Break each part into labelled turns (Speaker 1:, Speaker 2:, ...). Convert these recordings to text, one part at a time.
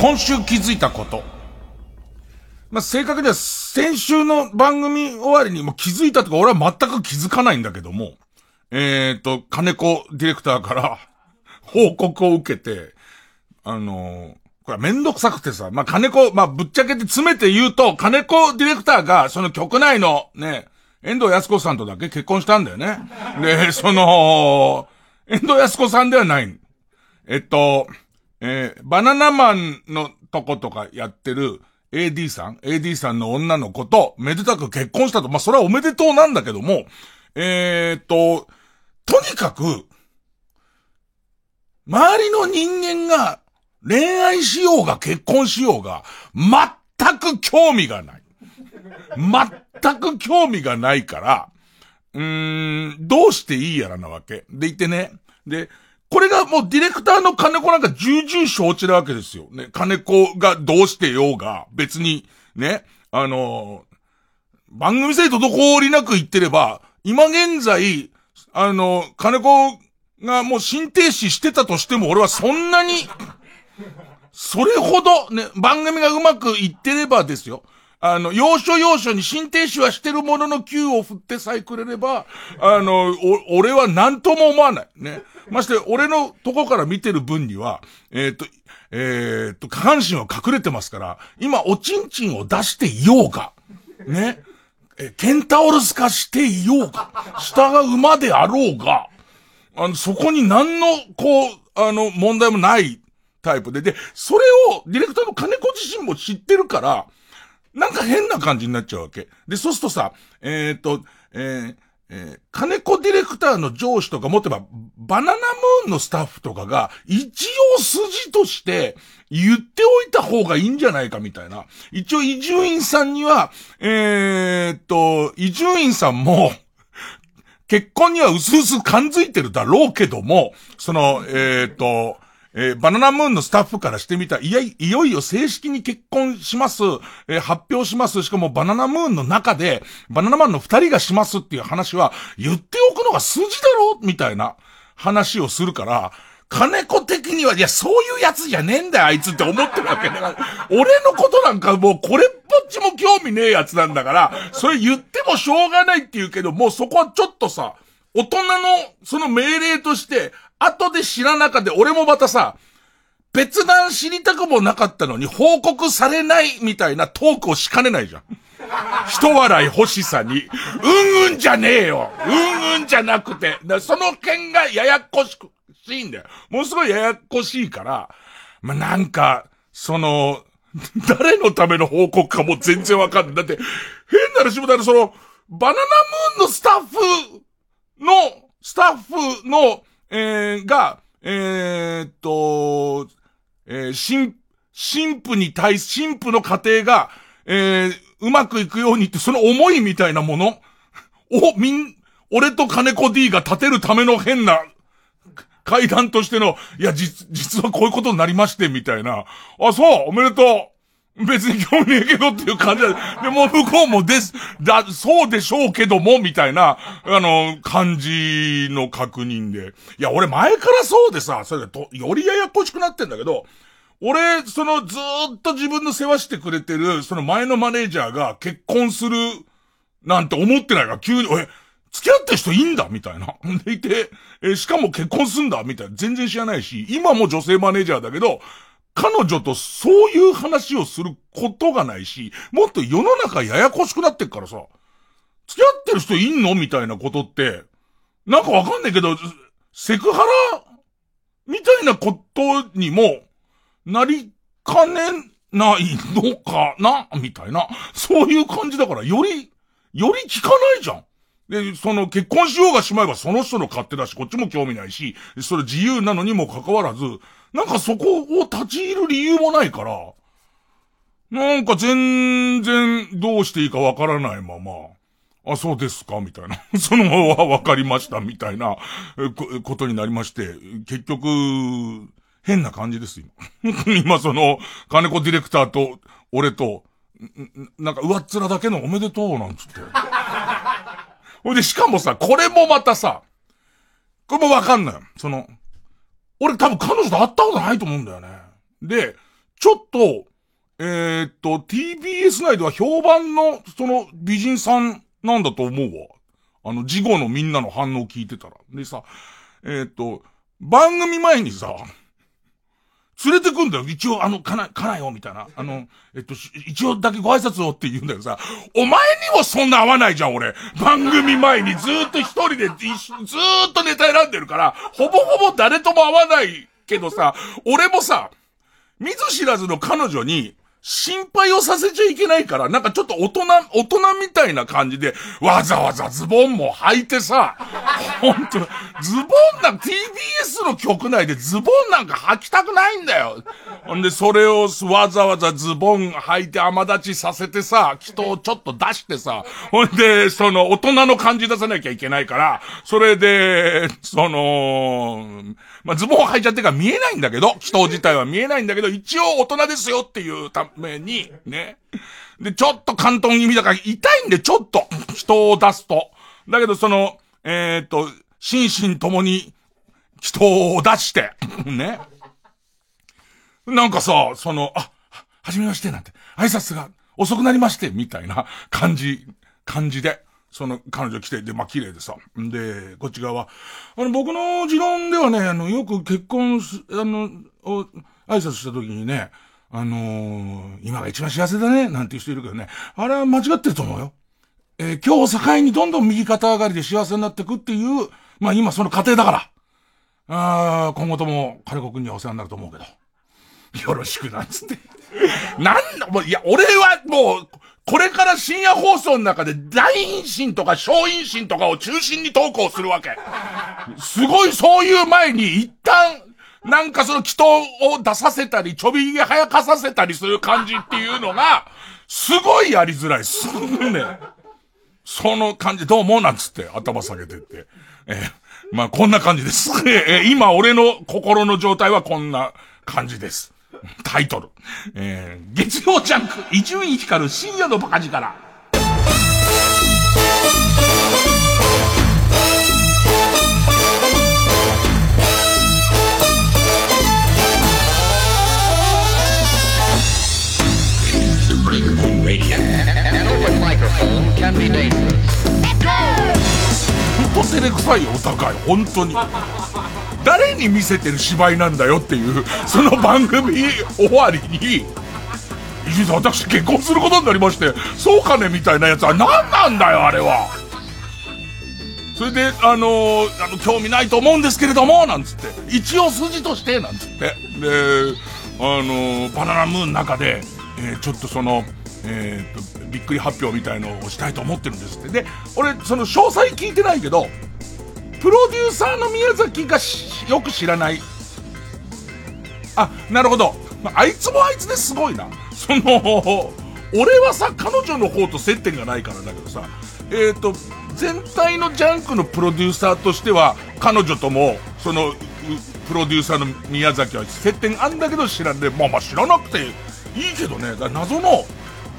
Speaker 1: 今週気づいたこと。まあ、正確には先週の番組終わりにも気づいたとか俺は全く気づかないんだけども、えっ、と、金子ディレクターから 報告を受けて、あのーこれめんどくさくてさ、まあ、金子、まあ、ぶっちゃけて詰めて言うと、金子ディレクターが、その局内のね、遠藤康子さんとだけ結婚したんだよね。で、その、遠藤康子さんではない。えっと、えーバナナマンのとことかやってる AD さん ?AD さんの女の子とめでたく結婚したと。まあ、それはおめでとうなんだけども、えーと、とにかく、周りの人間が恋愛しようが結婚しようが、全く興味がない。全く興味がないから、うーん、どうしていいやらなわけ。でいてね。で、これがもうディレクターの金子なんか重々承知なわけですよ。ね。金子がどうしてようが、別に、ね。あのー番組制度どこりなく言ってれば、今現在、あのー金子がもう心停止してたとしても、俺はそんなに、それほど、ね、番組がうまくいってればですよ。あの、要所要所に心停止はしてるものの球を振ってさえくれれば、あの、お、俺は何とも思わない。ね。まして、俺のとこから見てる分には、えっ、と、えっ、と、下半身は隠れてますから、今、おちんちんを出していようが、ね。え、ケンタオルス化していようが、下が馬であろうが、あの、そこに何の、こう、あの、問題もないタイプで、で、それを、ディレクターの金子自身も知ってるから、なんか変な感じになっちゃうわけ。で、そうするとさ、えっ、と、えーえー金子ディレクターの上司とか持てば、バナナムーンのスタッフとかが、一応筋として言っておいた方がいいんじゃないかみたいな。一応伊集院さんには、えーっと、伊集院さんも、結婚には薄々感づいてるだろうけども、その、えーっと、えーバナナムーンのスタッフからしてみた、いや、いよいよ正式に結婚します、えー発表します、しかもバナナムーンの中で、バナナマンの二人がしますっていう話は、言っておくのが筋だろ？うみたいな話をするから、金子的には、いや、そういうやつじゃねえんだよ、あいつって思ってるわけだから、俺のことなんかもうこれっぽっちも興味ねえやつなんだから、それ言ってもしょうがないって言うけど、もうそこはちょっとさ、大人の、その命令として、後で知らなかで、俺もまたさ、別段知りたくもなかったのに報告されないみたいなトークをしかねないじゃん。人笑い欲しさに、うんうんじゃねえようんうんじゃなくて、その件がややこしく、しいんだよ。ものすごいややこしいから、まあ、なんか、その、誰のための報告かも全然わかんない。だって、変な話もだからその、バナナムーンのスタッフの、スタッフの、えー、が、えーっと、えー、新、新婦に対し、新婦の家庭が、えー、うまくいくようにって、その思いみたいなもの？を、みん、俺と金子 D が立てるための変な、階段としての、いや、実、実はこういうことになりまして、みたいな。あ、そう、おめでとう。別に興味ねえけどっていう感じだ。でも向こうもです、だ、そうでしょうけども、みたいな、あの、感じの確認で。いや、俺前からそうでさ、それでと、よりややこしくなってんだけど、俺、そのずっと自分の世話してくれてる、その前のマネージャーが結婚する、なんて思ってないから、急に、え、付き合ってる人いいんだ？みたいな。でいて、え、しかも結婚すんだ？みたいな。全然知らないし、今も女性マネージャーだけど、彼女とそういう話をすることがないし、もっと世の中ややこしくなってっからさ、付き合ってる人いんのみたいなことって、なんかわかんないけど、セクハラみたいなことにも、なりかねないのかなみたいな。そういう感じだから、より、より聞かないじゃん。で、その結婚しようがしまえばその人の勝手だし、こっちも興味ないし、それ自由なのにもかかわらず、なんかそこを立ち入る理由もないから、なんか全然どうしていいかわからないまま、あ、そうですかみたいな。そのままわかりましたみたいなこことになりまして、結局、変な感じです、今。今その、金子ディレクターと、俺と、なんか上っ面だけのおめでとうなんつって。ほいで、しかもさ、これもまたさ、これもわかんない。その、俺多分彼女と会ったことないと思うんだよね。で、ちょっと、えー、っと、TBS 内では評判の、その、美人さんなんだと思うわ。あの、事後のみんなの反応聞いてたら。でさ、えー、っと、番組前にさ、連れてくんだよ。一応、あの、かな、かなよ、みたいな。あの、えっと、一応だけご挨拶をって言うんだけどさ、お前にもそんな合わないじゃん、俺。番組前にずっと一人で、ずっとネタ選んでるから、ほぼほぼ誰とも会わないけどさ、俺もさ、見ず知らずの彼女に、心配をさせちゃいけないから、なんかちょっと大人、大人みたいな感じで、わざわざズボンも履いてさ、ほんと、ズボンなん、TBS の局内でズボンなんか履きたくないんだよ。ほんで、それをわざわざズボン履いて甘立ちさせてさ、人をちょっと出してさ、ほんで、その、大人の感じ出さなきゃいけないから、それで、その、まあ、ズボン履いちゃってから見えないんだけど、人自体は見えないんだけど、一応大人ですよっていうために、ね。で、ちょっと関東気味だから痛いんで、ちょっと、人を出すと。だけど、その、えー、っと、心身ともに、人を出して、ね。なんかさ、その、あ、はじめまして、なんて、挨拶が遅くなりまして、みたいな感じ、感じで。その彼女来て、で、まあ、綺麗でさ。んで、こっち側は、あの、僕の持論ではね、あの、よく結婚す、あの、挨拶した時にね、あのー、今が一番幸せだね、なんていう人いるけどね、あれは間違ってると思うよ。えー、今日を境にどんどん右肩上がりで幸せになっていくっていう、まあ今その過程だから。あ今後とも金子くんにはお世話になると思うけど。よろしくな、つって。なんだ、もう、いや、俺はもう、これから深夜放送の中で大陰心とか小陰心とかを中心に投稿するわけ。すごいそういう前に一旦、なんかその祈祷を出させたり、ちょびひげ早かさせたりする感じっていうのが、すごいやりづらい。すんね。その感じ、どうもなんつって頭下げてって。えー、まあこんな感じです。えー、今俺の心の状態はこんな感じです。タイトル。えー、月曜ジャンク、伊集院光る深夜のバカ力。ほんと照れくさいよ、お互い。本当に。誰に見せてる芝居なんだよっていう、その番組終わりに、伊集さん、私結婚することになりまして、そうかねみたいなやつは何なんだよ、あれは。それで、あのー、あの、興味ないと思うんですけれども、なんつって、一応筋として、なんつって。で、あのー、バナナムーンの中で、えー、ちょっとその、えー、と、びっくり発表みたいのをしたいと思ってるんですって。で、俺、その詳細聞いてないけど、プロデューサーの宮崎がよく知らない。あ、なるほど。まあ、あいつもあいつですごいな。その、俺はさ、彼女の方と接点がないからだけどさ、えっ、ー、と、全体のジャンクのプロデューサーとしては、彼女とも、その、プロデューサーの宮崎は接点あんだけど知らんで、まあまあ知らなくていいけどね、謎の、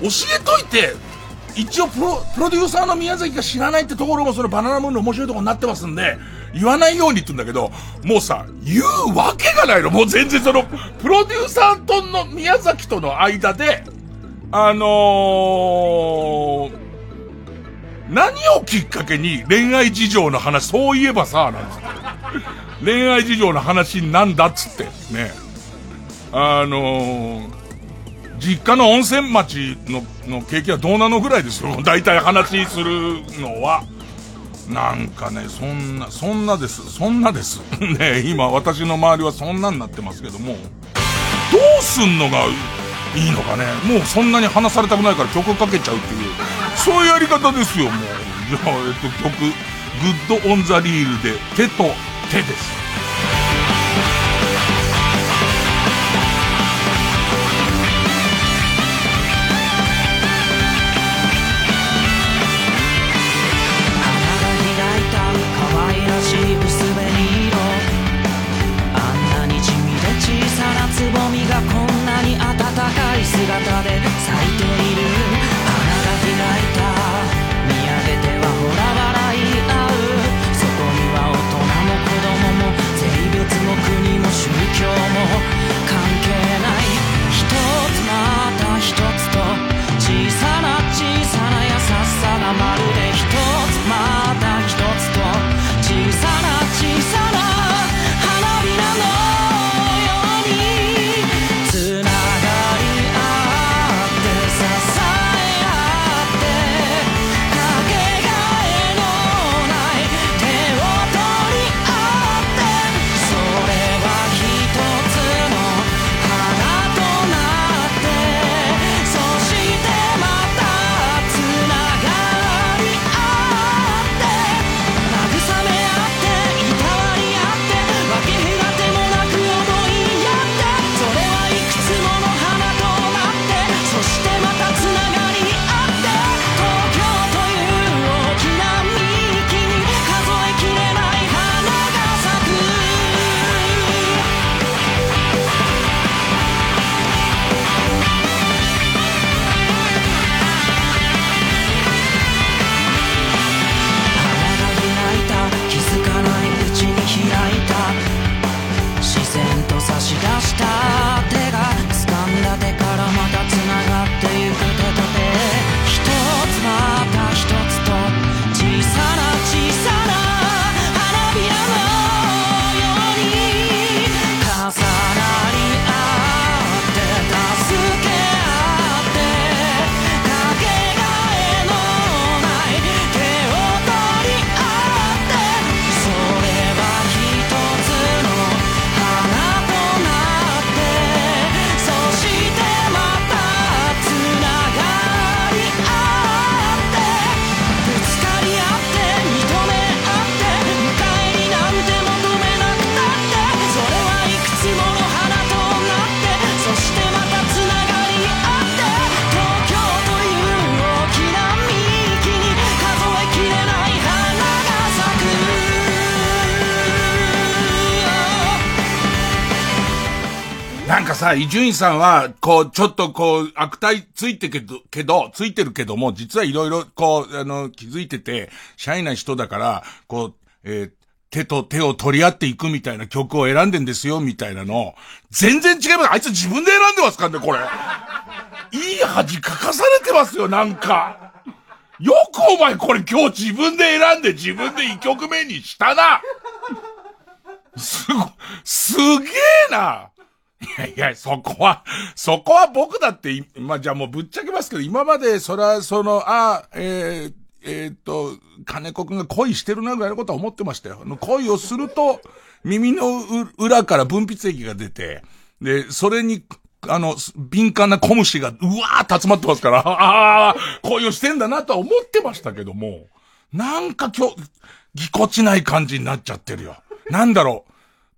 Speaker 1: 教えといて、一応プロ、プロデューサーの宮崎が知らないってところもそのバナナムーンの面白いとこになってますんで、言わないようにって言うんだけど、もうさ、言うわけがないの。もう全然その、プロデューサーとの宮崎との間で、あのー、何をきっかけに恋愛事情の話、そういえばさ、なんつって。恋愛事情の話なんだっつって、ね。あのー、実家の温泉町の、の経験はどうなのぐらいですよ。大体話するのは。なんかね、そんな、そんなです。そんなです。ね今私の周りはそんなになってますけども。
Speaker 2: どうすんのがいいのかね。もうそんなに話されたくないから曲かけちゃうっていう、そういうやり方ですよ、もう。じゃあ、えっと、曲、グッドオンザリールで、手と手です。
Speaker 1: さ、伊集院さんは、こう、ちょっとこう、悪態ついてけど、けど、ついてるけども、実はいろいろ、こう、あの、気づいてて、シャイな人だから、こう、えー、手と手を取り合っていくみたいな曲を選んでんですよ、みたいなの。全然違います。あいつ自分で選んでますかね、これ。いい恥かかされてますよ、なんか。よくお前これ今日自分で選んで自分で一曲目にしたな。すご、すげえな。いやいや、そこは、そこは僕だって、まあ、じゃあもうぶっちゃけますけど、今まで、そら、その、ああ、えー、えー、っと、金子くんが恋してるなぐらいのことは思ってましたよ。恋をすると、耳の裏から分泌液が出て、で、それに、あの、敏感な小虫が、うわー集まってますから、ああ、恋をしてんだなとは思ってましたけども、なんか今日、ぎこちない感じになっちゃってるよ。なんだろう。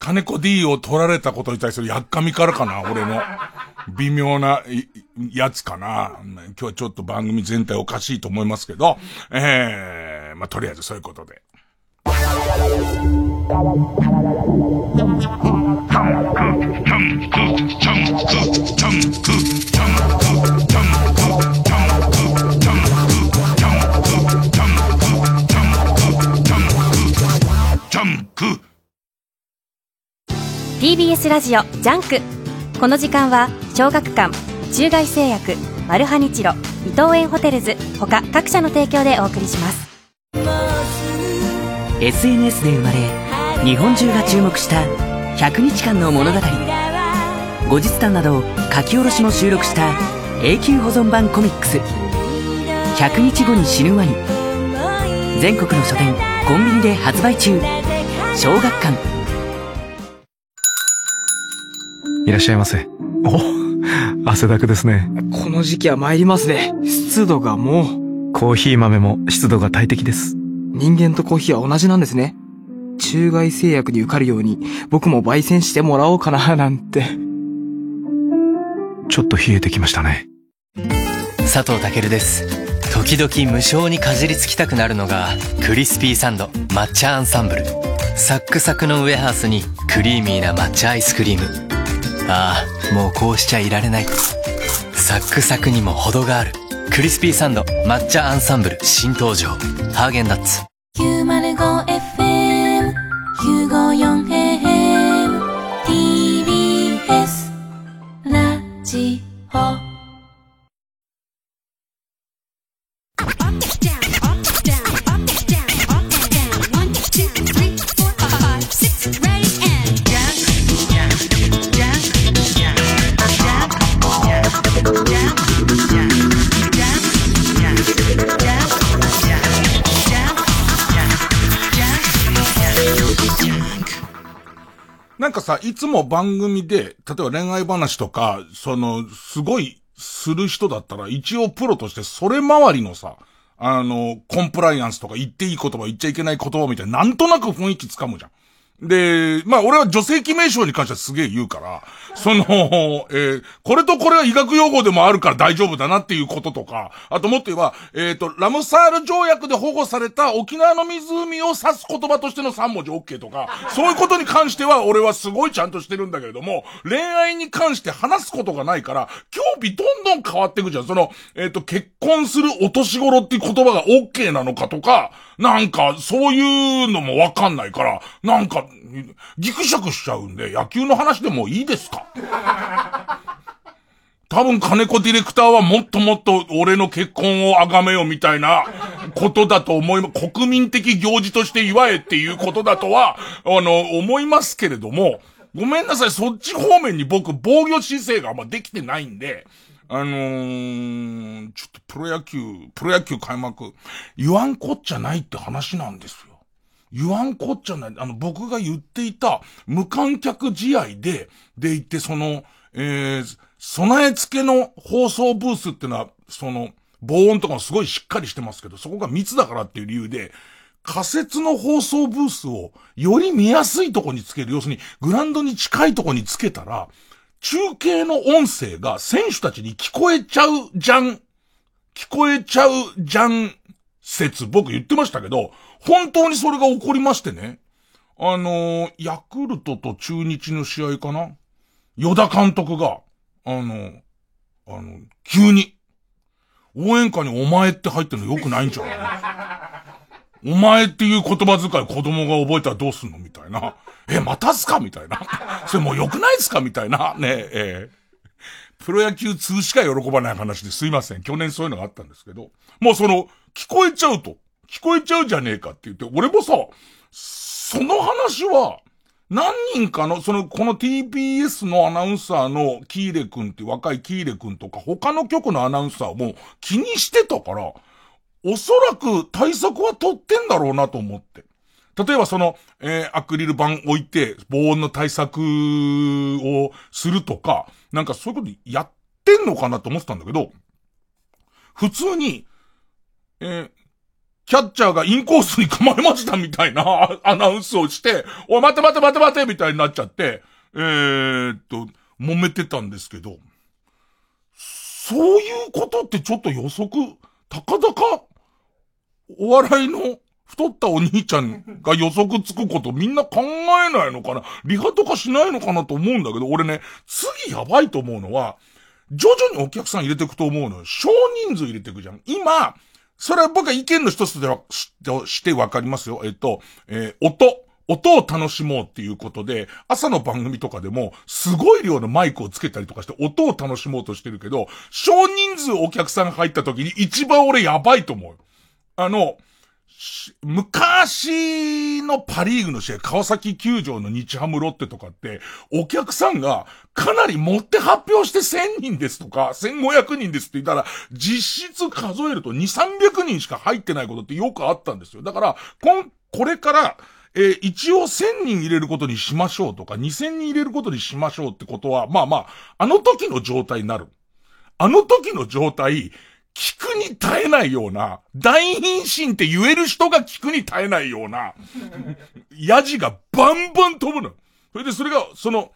Speaker 1: 金子 D を取られたことに対するやっかみからかな、俺の。微妙な、やつかな。今日はちょっと番組全体おかしいと思いますけど、ええー、まあ、とりあえずそういうことで。
Speaker 3: TBS ラジオ JUNK。この時間は小学館中外製薬マルハニチロ伊藤園ホテルズ他各社の提供でお送りします。
Speaker 4: SNS で生まれ日本中が注目した100日間の物語。後日談など書き下ろしも収録した永久保存版コミックス。100日後に死ぬワニ。全国の書店コンビニで発売中。小学館
Speaker 5: いらっしゃいませ
Speaker 6: お、汗だくですね。
Speaker 5: この時期は参りますね。湿度がもう。
Speaker 6: コーヒー豆も湿度が大敵です。
Speaker 5: 人間とコーヒーは同じなんですね。中外製薬に受かるように、僕も焙煎してもらおうかな、なんて。
Speaker 6: ちょっと冷えてきましたね。
Speaker 7: 佐藤健です。時々無性にかじりつきたくなるのが、クリスピーサンド抹茶アンサンブル。サックサクのウエハースにクリーミーな抹茶アイスクリーム。ああ、もうこうしちゃいられない。サックサクにも程がある。クリスピーサンド抹茶アンサンブル新登場。ハーゲンダッツ。
Speaker 1: 905いつも番組で、例えば恋愛話とか、その、すごい、する人だったら、一応プロとしてそれ周りのさ、あの、コンプライアンスとか言っていい言葉、言っちゃいけない言葉みたいな、なんとなく雰囲気つかむじゃん。で、まあ俺は女性記名称に関してはすげえ言うから、その、えー、これとこれは医学用語でもあるから大丈夫だなっていうこととか、あともっと言えば、えっ、ー、と、ラムサール条約で保護された沖縄の湖を指す言葉としての3文字 OK とか、そういうことに関しては俺はすごいちゃんとしてるんだけれども、恋愛に関して話すことがないから、興味どんどん変わっていくじゃん。その、えっ、ー、と、結婚するお年頃っていう言葉が OK なのかとか、なんか、そういうのもわかんないから、なんか、ギクシャクしちゃうんで、野球の話でもいいですか？多分金子ディレクターはもっともっと俺の結婚を崇めよみたいなことだと思いま、国民的行事として祝えっていうことだとは、あの、思いますけれども、ごめんなさい、そっち方面に僕防御姿勢があんまできてないんで、あのー、ちょっとプロ野球、プロ野球開幕、言わんこっちゃないって話なんですよ。言わんこっちゃない。あの、僕が言っていた無観客試合で、でいってその、えー、備え付けの放送ブースってのは、その、防音とかもすごいしっかりしてますけど、そこが密だからっていう理由で、仮設の放送ブースをより見やすいとこにつける。要するに、グランドに近いとこにつけたら、中継の音声が選手たちに聞こえちゃうじゃん。聞こえちゃうじゃん説僕言ってましたけど、本当にそれが起こりましてね。あのー、ヤクルトと中日の試合かな？与田監督が、あの、あの、急に、応援歌にお前って入ってるの良くないんじゃないお前っていう言葉遣い子供が覚えたらどうすんの？みたいな。え、またすか？みたいな。それもう良くないですか？みたいな。ねえ、えー、プロ野球2しか喜ばない話ですいません。去年そういうのがあったんですけど。もうその、聞こえちゃうと。聞こえちゃうじゃねえかって言って、俺もさ、その話は、何人かの、その、この TBS のアナウンサーのキーレ君って若いキーレ君とか、他の局のアナウンサーも気にしてたから、おそらく対策は取ってんだろうなと思って。例えばその、えー、アクリル板置いて、防音の対策をするとか、なんかそういうことやってんのかなと思ってたんだけど、普通に、えー、キャッチャーがインコースに構えましたみたいな アナウンスをして、おい待て待て待て待てみたいになっちゃって、えー、っと、揉めてたんですけど、そういうことってちょっと予測、たかだか、お笑いの太ったお兄ちゃんが予測つくことみんな考えないのかな？リハとかしないのかなと思うんだけど、俺ね、次やばいと思うのは、徐々にお客さん入れていくと思うのよ。少人数入れていくじゃん。今、それは僕は意見の一つでは、してわかりますよ。えっと、えー、音。音を楽しもうっていうことで、朝の番組とかでも、すごい量のマイクをつけたりとかして、音を楽しもうとしてるけど、少人数お客さんが入った時に一番俺やばいと思う。あの、昔のパリーグの試合、川崎球場の日ハムロッテとかって、お客さんがかなり持って発表して1000人ですとか、1500人ですって言ったら、実質数えると2、300人しか入ってないことってよくあったんですよ。だから、こん、これから、えー、一応1000人入れることにしましょうとか、2000人入れることにしましょうってことは、まあまあ、あの時の状態になる。あの時の状態、聞くに耐えないような、大貧身って言える人が聞くに耐えないような、ヤジがバンバン飛ぶの。それでそれが、その、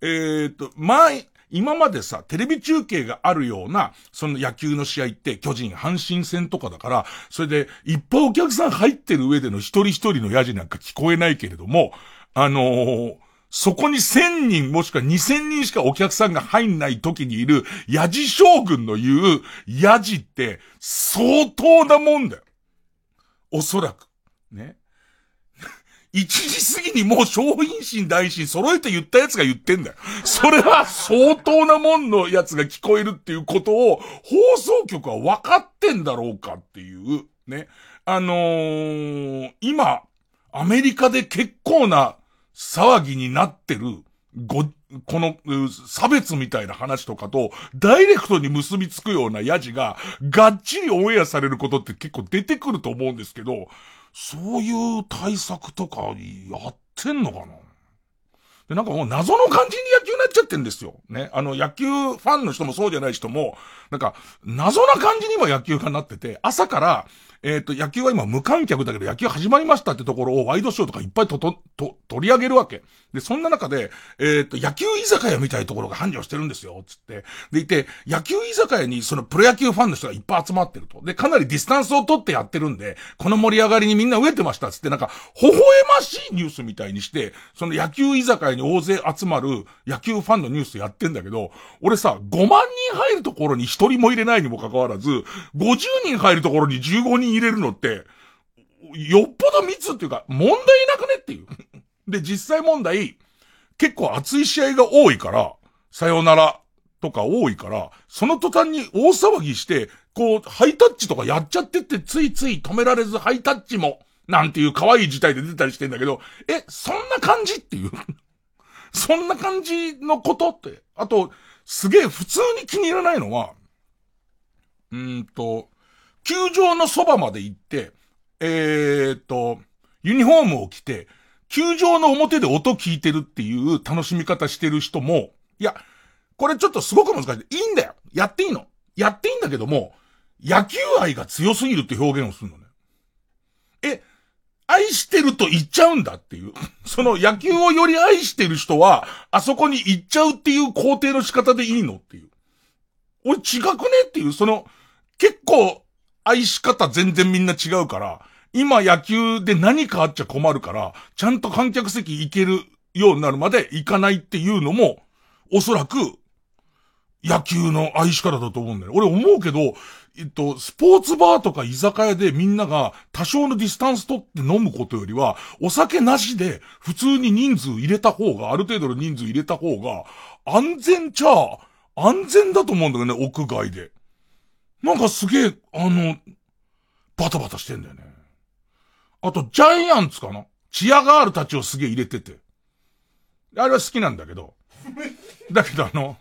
Speaker 1: えー、っと、前、今までさ、テレビ中継があるような、その野球の試合って、巨人、阪神戦とかだから、それで、いっぱいお客さん入ってる上での一人一人のヤジなんか聞こえないけれども、あのー、そこに1000人もしくは2000人しかお客さんが入んない時にいる、ヤジ将軍の言う、ヤジって相当なもんだよ。おそらく。ね。1時過ぎにもう商品心大心揃えて言ったやつが言ってんだよ。それは相当なもんのやつが聞こえるっていうことを放送局は分かってんだろうかっていう、ね。あのー、今、アメリカで結構な騒ぎになってる、ご、この、差別みたいな話とかと、ダイレクトに結びつくようなヤジが、がっちりオンエアされることって結構出てくると思うんですけど、そういう対策とか、やってんのかな？で、なんかもう謎の感じに野球になっちゃってんですよ。ね。あの、野球ファンの人もそうじゃない人も、なんか、謎な感じにも野球がなってて、朝から、えっ、ー、と、野球は今無観客だけど野球始まりましたってところをワイドショーとかいっぱいと、と、と、取り上げるわけ。で、そんな中で、えっ、ー、と、野球居酒屋みたいなところが繁盛してるんですよ、つって。でいて、野球居酒屋にそのプロ野球ファンの人がいっぱい集まってると。で、かなりディスタンスを取ってやってるんで、この盛り上がりにみんな飢えてました、つって、なんか、微笑ましいニュースみたいにして、その野球居酒屋に大勢集まる野球ファンのニュースやってんだけど、俺さ、5万人入るところに1人も入れないにもかかわらず、50人入るところに15人入れるのって、よっぽど密っていうか、問題なくねっていう。で、実際問題、結構熱い試合が多いから、さよならとか多いから、その途端に大騒ぎして、こう、ハイタッチとかやっちゃってってついつい止められずハイタッチも、なんていう可愛い事態で出たりしてんだけど、え、そんな感じっていう。そんな感じのことって。あと、すげえ普通に気に入らないのは、うんと、球場のそばまで行って、えー、っと、ユニフォームを着て、球場の表で音聞いてるっていう楽しみ方してる人も、いや、これちょっとすごく難しい。いいんだよ。やっていいの。やっていいんだけども、野球愛が強すぎるって表現をするのね。え、愛してると言っちゃうんだっていう。その野球をより愛してる人は、あそこに行っちゃうっていう工程の仕方でいいのっていう。俺違くねっていう、その、結構、愛し方全然みんな違うから、今野球で何かあっちゃ困るから、ちゃんと観客席行けるようになるまで行かないっていうのも、おそらく、野球の愛し方だと思うんだよ。俺思うけど、えっと、スポーツバーとか居酒屋でみんなが多少のディスタンス取って飲むことよりは、お酒なしで普通に人数入れた方が、ある程度の人数入れた方が、安全ちゃ、安全だと思うんだよね、屋外で。なんかすげえ、あの、バタバタしてんだよね。あと、ジャイアンツかな？チアガールたちをすげえ入れてて。あれは好きなんだけど。だけどあの、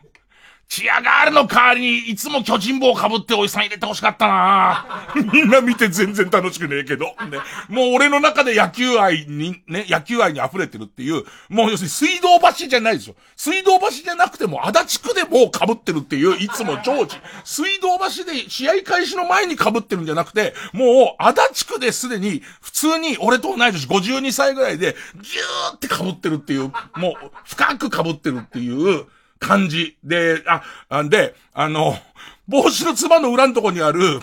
Speaker 1: チアガールの代わりにいつも巨人帽被っておじさん入れて欲しかったなみんな見て全然楽しくねえけど。ね。もう俺の中で野球愛に、ね、野球愛に溢れてるっていう、もう要するに水道橋じゃないですよ。水道橋じゃなくても足立区でもう被ってるっていう、いつも常時。水道橋で試合開始の前に被ってるんじゃなくて、もう足立区ですでに普通に俺と同い年52歳ぐらいでギューって被ってるっていう、もう深く被ってるっていう、感じ。で、あ、で、あの、帽子のつばの裏のとこにある、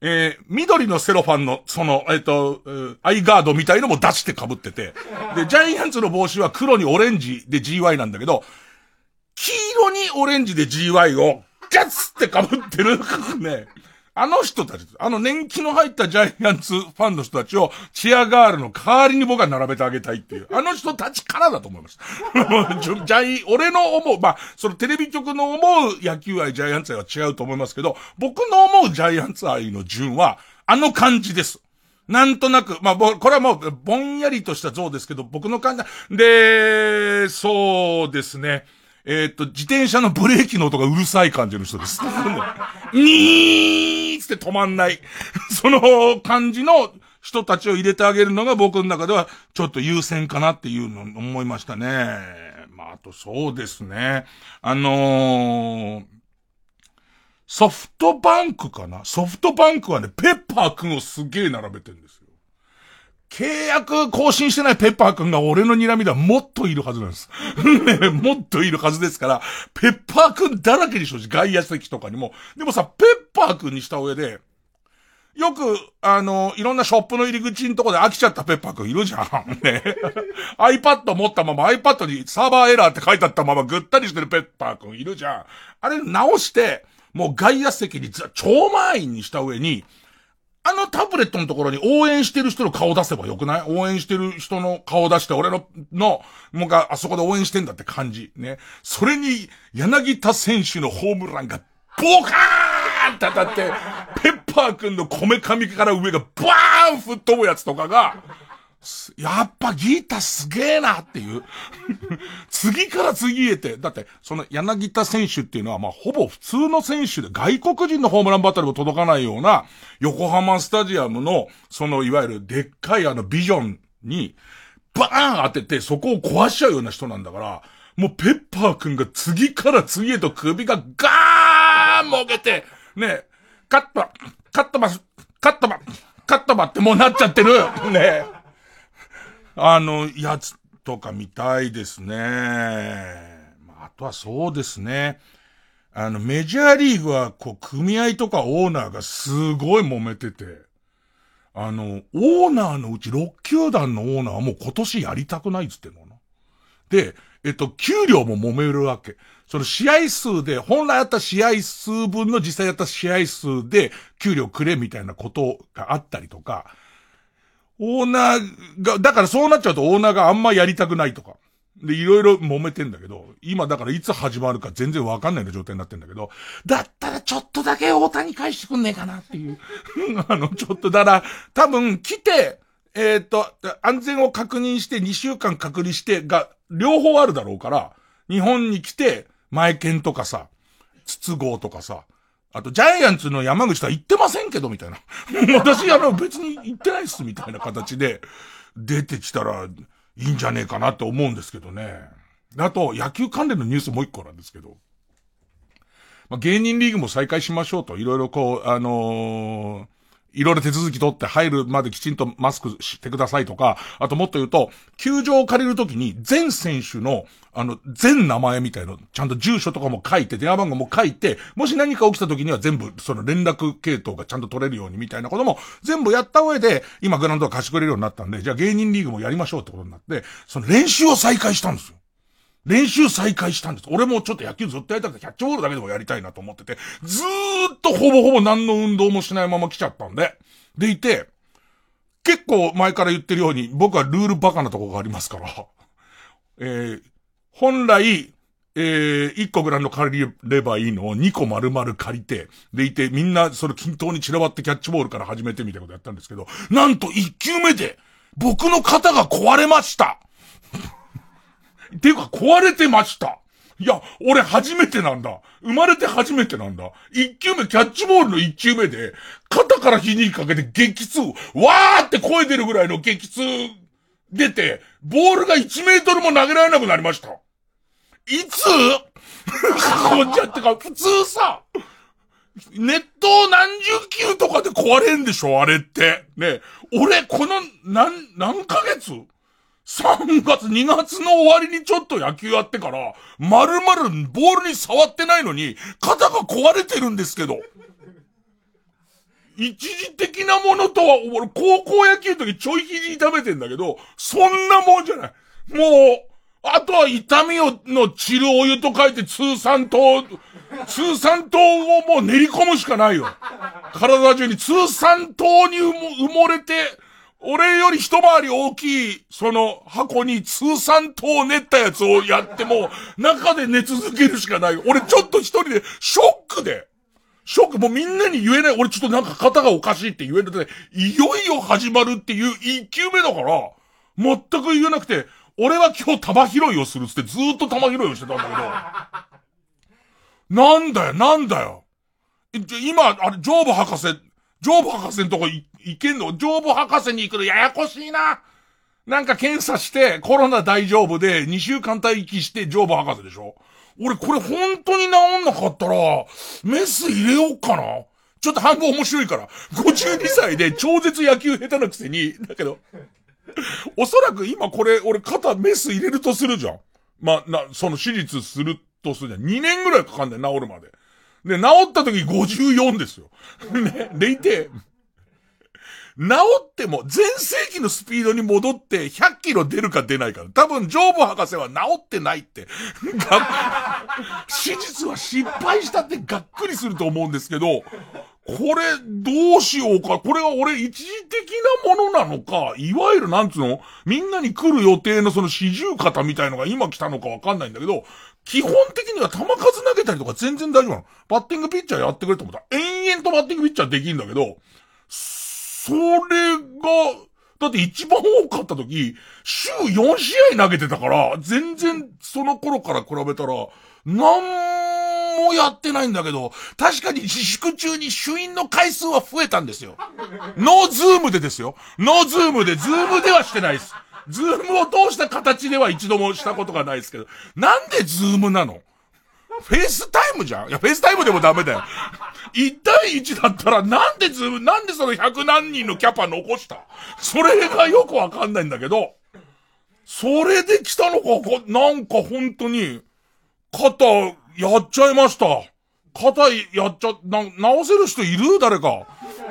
Speaker 1: えー、緑のセロファンの、その、えっ、ー、と、アイガードみたいのも出して被ってて。で、ジャイアンツの帽子は黒にオレンジで GY なんだけど、黄色にオレンジで GY を、ガツって被ってる。ね。あの人たち、あの年季の入ったジャイアンツファンの人たちをチアガールの代わりに僕は並べてあげたいっていう、あの人たちからだと思います。ジャイ、俺の思う、まあ、そのテレビ局の思う野球愛、ジャイアンツ愛は違うと思いますけど、僕の思うジャイアンツ愛の順は、あの感じです。なんとなく、まあ、これはもう、ぼんやりとした像ですけど、僕の感じ、で、そうですね。えっ、と、自転車のブレーキの音がうるさい感じの人です。にーつって止まんない。その感じの人たちを入れてあげるのが僕の中ではちょっと優先かなっていうのを思いましたね。まあ、あとそうですね。あのー、ソフトバンクかな？ソフトバンクはね、ペッパーくんをすげえ並べてるんですよ。契約更新してないペッパーくんが俺の睨みではもっといるはずなんです。ね、もっといるはずですから、ペッパーくんだらけにしょ外野席とかにも。でもさ、ペッパーくんにした上で、よく、あの、いろんなショップの入り口のとこで飽きちゃったペッパーくんいるじゃん。ね。iPad 持ったまま iPad にサーバーエラーって書いてあったままぐったりしてるペッパーくんいるじゃん。あれ直して、もう外野席に超満員にした上に、あのタブレットのところに応援してる人の顔出せばよくない？応援してる人の顔出して俺の、の、もうがあそこで応援してんだって感じ。ね。それに、柳田選手のホームランが、ボカーンって当たって、ペッパー君のこめかみから上がバーン吹っ飛ぶやつとかが、やっぱギータすげえなっていう。次から次へて。だって、その柳田選手っていうのは、まあ、ほぼ普通の選手で、外国人のホームランバトルも届かないような、横浜スタジアムの、その、いわゆるでっかいあのビジョンに、バーン当てて、そこを壊しちゃうような人なんだから、もうペッパーくんが次から次へと首がガーンもげて、ね、カット、カットマス、カットマ、カットマってもうなっちゃってる。ね。あの、やつとか見たいですね。あ、あとはそうですね。あの、メジャーリーグは、こう、組合とかオーナーがすごい揉めてて、あの、オーナーのうち6球団のオーナーはもう今年やりたくないっつってんのな。で、えっと、給料も揉めるわけ。その試合数で、本来あった試合数分の実際やった試合数で給料くれみたいなことがあったりとか、オーナーが、だからそうなっちゃうとオーナーがあんまやりたくないとか。で、いろいろ揉めてんだけど、今だからいつ始まるか全然わかんないような状態になってんだけど、だったらちょっとだけ大谷返してくんねえかなっていう。あの、ちょっとだから、多分来て、えっ、ー、と、安全を確認して2週間隔離してが、両方あるだろうから、日本に来て、前剣とかさ、筒香とかさ、あと、ジャイアンツの山口とは言ってませんけど、みたいな。私、あの、別に言ってないっす、みたいな形で、出てきたら、いいんじゃねえかなって思うんですけどね。あと、野球関連のニュースもう一個なんですけど。まあ、芸人リーグも再開しましょうと、いろいろこう、あのーいろいろ手続き取って入るまできちんとマスクしてくださいとか、あともっと言うと、球場を借りるときに全選手の、あの、全名前みたいな、ちゃんと住所とかも書いて、電話番号も書いて、もし何か起きたときには全部、その連絡系統がちゃんと取れるようにみたいなことも全部やった上で、今グラウンドが貸してくれるようになったんで、じゃあ芸人リーグもやりましょうってことになって、その練習を再開したんですよ。練習再開したんです。俺もちょっと野球ずっとやりたくて、キャッチボールだけでもやりたいなと思ってて、ずーっとほぼほぼ何の運動もしないまま来ちゃったんで、でいて、結構前から言ってるように、僕はルールバカなとこがありますから、えー、本来、えー、1個グラウンド借りればいいのを2個丸々借りて、でいて、みんなそれ均等に散らばってキャッチボールから始めてみたいなことやったんですけど、なんと1球目で、僕の肩が壊れました。ていうか壊れてましたいや、俺初めてなんだ。生まれて初めてなんだ。一球目、キャッチボールの一球目で、肩から火にかけて激痛、わーって声出るぐらいの激痛出て、ボールが1メートルも投げられなくなりました。いつ？こっちゃってか、普通さ、ネット何十球とかで壊れんでしょあれって。ね。俺、この、何、何ヶ月？3月、2月の終わりにちょっと野球やってから、丸々ボールに触ってないのに、肩が壊れてるんですけど。一時的なものとは、俺高校野球の時ちょい肘痛めてんだけど、そんなもんじゃない。もう、あとは痛みを、の散るお湯と書いて通産糖、通産糖をもう練り込むしかないよ。体中に通産糖に埋もれて、俺より一回り大きい、その箱に通算糖練ったやつをやっても、中で寝続けるしかない。俺ちょっと一人で、ショックで、ショック、もうみんなに言えない。俺ちょっとなんか肩がおかしいって言えるで、いよいよ始まるっていう一球目だから、全く言えなくて、俺は今日玉拾いをするっつってずーっと玉拾いをしてたんだけど、なんだよ、なんだよ。今、あれ、ジョーブ博士、成仏博士のとこ行っていけんの？成仏博士に行くのややこしいな。なんか検査してコロナ大丈夫で2週間待機して成仏博士でしょ？俺これ本当に治んなかったら、メス入れようかなちょっと半分面白いから。52歳で超絶野球下手なくせに、だけど、おそらく今これ、俺肩メス入れるとするじゃん。まあ、な、その手術するとするじゃん。2年ぐらいかかんだよ、治るまで。で、治った時54ですよ。ね。でいて、治っても全盛期のスピードに戻って100キロ出るか出ないか。多分、ジョーブ博士は治ってないって。手術は失敗したってがっくりすると思うんですけど、これ、どうしようか。これは俺一時的なものなのか、いわゆるなんつうの？みんなに来る予定のその四十肩みたいのが今来たのかわかんないんだけど、基本的には球数投げたりとか全然大丈夫なの。バッティングピッチャーやってくれと思ったら、延々とバッティングピッチャーできるんだけど、それが、だって一番多かった時、週4試合投げてたから、全然その頃から比べたら、なんもやってないんだけど、確かに自粛中に手淫の回数は増えたんですよ。ノー Zoom でですよ。ノー Zoom で、 Zoom ではしてないです。ズームを通した形では一度もしたことがないですけど、なんでズームなの？フェイスタイムじゃん？いや、フェイスタイムでもダメだよ。1対1だったらなんでズーム、なんでその100何人のキャパ残した？それがよくわかんないんだけど、それで来たのか、なんか本当に、肩、やっちゃいました。肩やっちゃ、な、直せる人いる？誰か。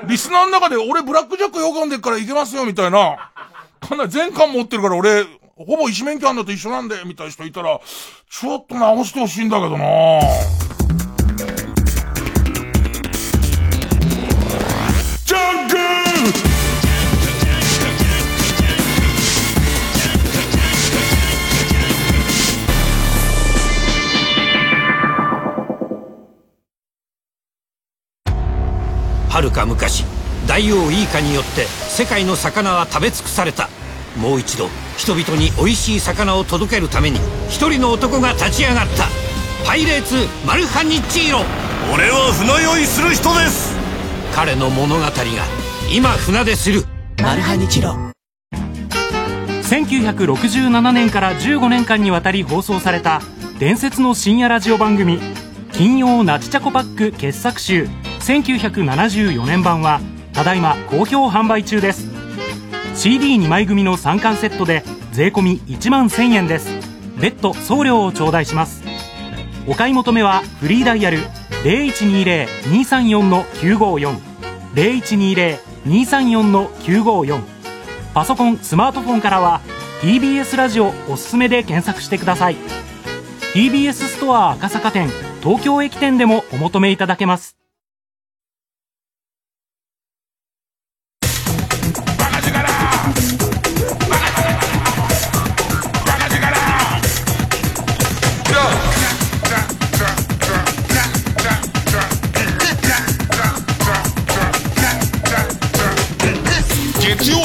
Speaker 1: リスナーの中で俺ブラックジャックよ読んでるからいけますよ、みたいな。かなり全巻持ってるから俺、ほぼ医師免許あんのと一緒なんで、みたいな人いたら、ちょっと直してほしいんだけどな。ジャンク
Speaker 8: はるか昔大王イカによって世界の魚は食べ尽くされた。もう一度人々に美味しい魚を届けるために一人の男が立ち上がった。パイレーツマルハニッチーロ。
Speaker 9: 俺は船酔いする人です。
Speaker 8: 彼の物語が今船出する。
Speaker 4: マルハニチロ。
Speaker 10: 1967年から15年間にわたり放送された伝説の深夜ラジオ番組「金曜ナチチャコパック傑作集。1974年版はただいま好評販売中です CD2 枚組の3巻セットで税込1万1000円です。別途送料を頂戴します。お買い求めはフリーダイヤル0120-234-954 0120-234-954パソコンスマートフォンからは TBS ラジオおすすめで検索してください。TBS ストア赤坂店東京駅店でもお求めいただけます。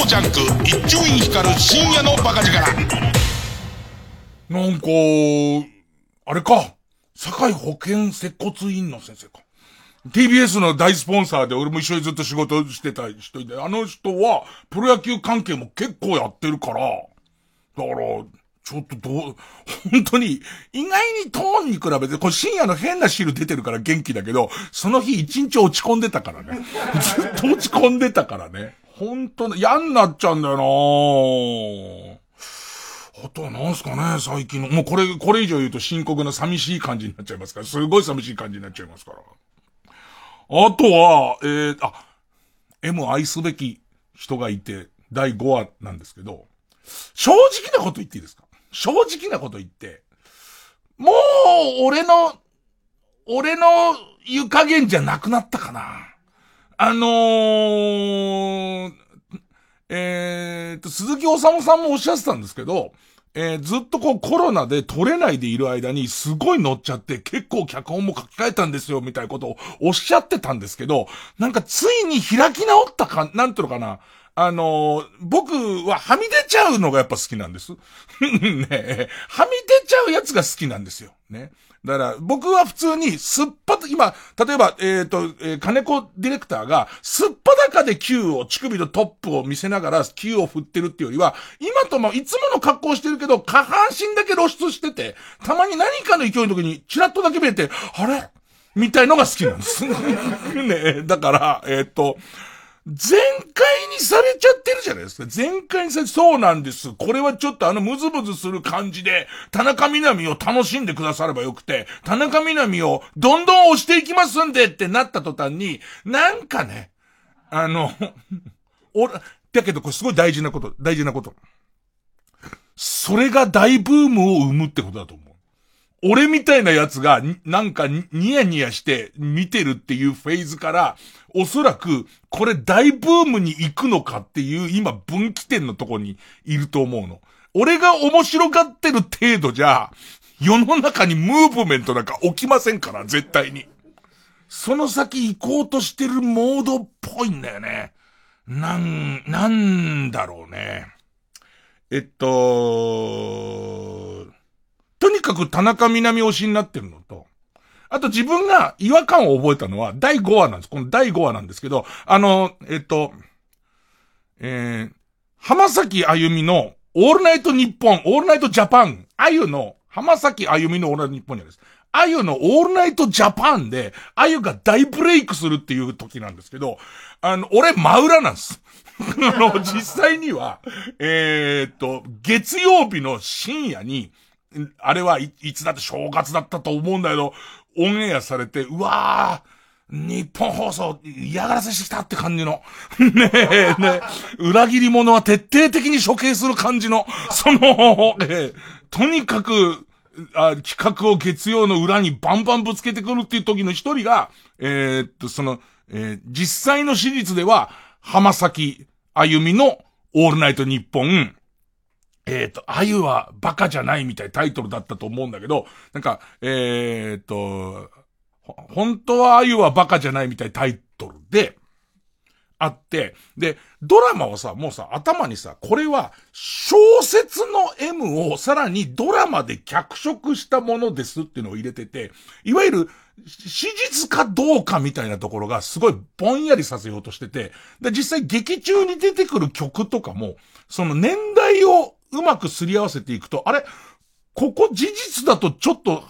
Speaker 1: ジャンク一丁院光る深夜のバカ力なんか、あれか。堺保健接骨院の先生か。TBS の大スポンサーで俺も一緒にずっと仕事してた人いて、あの人はプロ野球関係も結構やってるから、だから、ちょっとどう、本当に、意外にトーンに比べて、これ深夜の変な汁出てるから元気だけど、その日一日落ち込んでたからね。ずっと落ち込んでたからね。本当に嫌になっちゃうんだよなあとはなんすかね、最近の。もうこれ、これ以上言うと深刻な寂しい感じになっちゃいますから。すごい寂しい感じになっちゃいますから。あとは、えー、あ、M 愛すべき人がいて、第5話なんですけど、正直なこと言っていいですか？正直なこと言って、もう、俺の、俺の湯加減じゃなくなったかな。あのー、えー、と、鈴木治さんもおっしゃってたんですけど、えー、ずっとこうコロナで撮れないでいる間にすごい乗っちゃって結構脚本も書き換えたんですよみたいなことをおっしゃってたんですけど、なんかついに開き直ったか、なんていうのかな。あのー、僕ははみ出ちゃうのがやっぱ好きなんです。ねはみ出ちゃうやつが好きなんですよ。ね。だから、僕は普通に、すっぱと、今、例えば、えっ、と、えー、金子ディレクターが、すっぱだかで Q を、乳首のトップを見せながら Q を振ってるっていうよりは、今ともいつもの格好してるけど、下半身だけ露出してて、たまに何かの勢いの時に、チラッとだけ見えて、あれ？みたいのが好きなんです。ねだから、えっ、と、全開にされちゃってるじゃないですか。全開にされ、そうなんです。これはちょっとあのムズムズする感じで、田中みな実を楽しんでくださればよくて、田中みな実をどんどん押していきますんでってなった途端に、なんかね、あの、お、だけどこれすごい大事なこと、大事なこと。それが大ブームを生むってことだと思う。俺みたいなやつが、なんかニヤニヤして見てるっていうフェーズから、おそらく、これ大ブームに行くのかっていう今分岐点のとこにいると思うの。俺が面白がってる程度じゃ、世の中にムーブメントなんか起きませんから、絶対に。その先行こうとしてるモードっぽいんだよね。なん、なんだろうね。えっと、とにかく田中みな実推しになってるのと、あと自分が違和感を覚えたのは第5話なんです。この第5話なんですけど、あの、えっと、えー、浜崎あゆみのオールナイトニッポン、オールナイトジャパン、あゆの、浜崎あゆみのオールナイトニッポンにです。あゆのオールナイトジャパンで、あゆが大ブレイクするっていう時なんですけど、あの、俺真裏なんです。あの、実際には、えー、っと、月曜日の深夜に、あれはいいつだって正月だったと思うんだけど、オンエアされて、うわー、日本放送嫌がらせしてきたって感じの。ねえ、ね裏切り者は徹底的に処刑する感じの、その、え。とにかく、あ企画を月曜の裏にバンバンぶつけてくるっていう時の一人が、えー、っと、その、えー、実際の史実では、浜崎あゆみのオールナイトニッポン、えっ、ー、と、あゆはバカじゃないみたいなタイトルだったと思うんだけど、なんか、えっ、ー、と、本当はあゆはバカじゃないみたいなタイトルで、あって、で、ドラマをさ、もうさ、頭にさ、これは小説の M をさらにドラマで脚色したものですっていうのを入れてて、いわゆる史実かどうかみたいなところがすごいぼんやりさせようとしてて、で、実際劇中に出てくる曲とかも、その年代をうまくすり合わせていくと、あれ？ここ事実だとちょっと、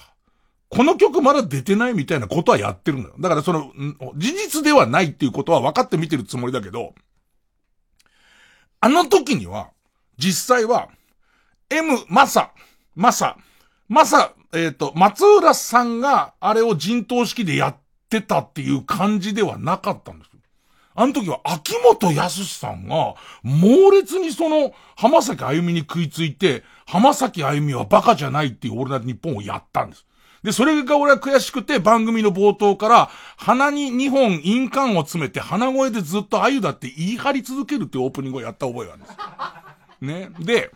Speaker 1: この曲まだ出てないみたいなことはやってるのよ。だからその、事実ではないっていうことは分かって見てるつもりだけど、あの時には、実際は、M、マサ、マサ、マサ、えっ、ー、と、松浦さんがあれを陣頭式でやってたっていう感じではなかったんです。あの時は秋元康さんが、猛烈にその、浜崎あゆみに食いついて、浜崎あゆみはバカじゃないっていうオールナイト日本をやったんです。で、それが俺は悔しくて番組の冒頭から、鼻に2本印鑑を詰めて鼻声でずっとあゆだって言い張り続けるっていうオープニングをやった覚えがあるんです。ね。で、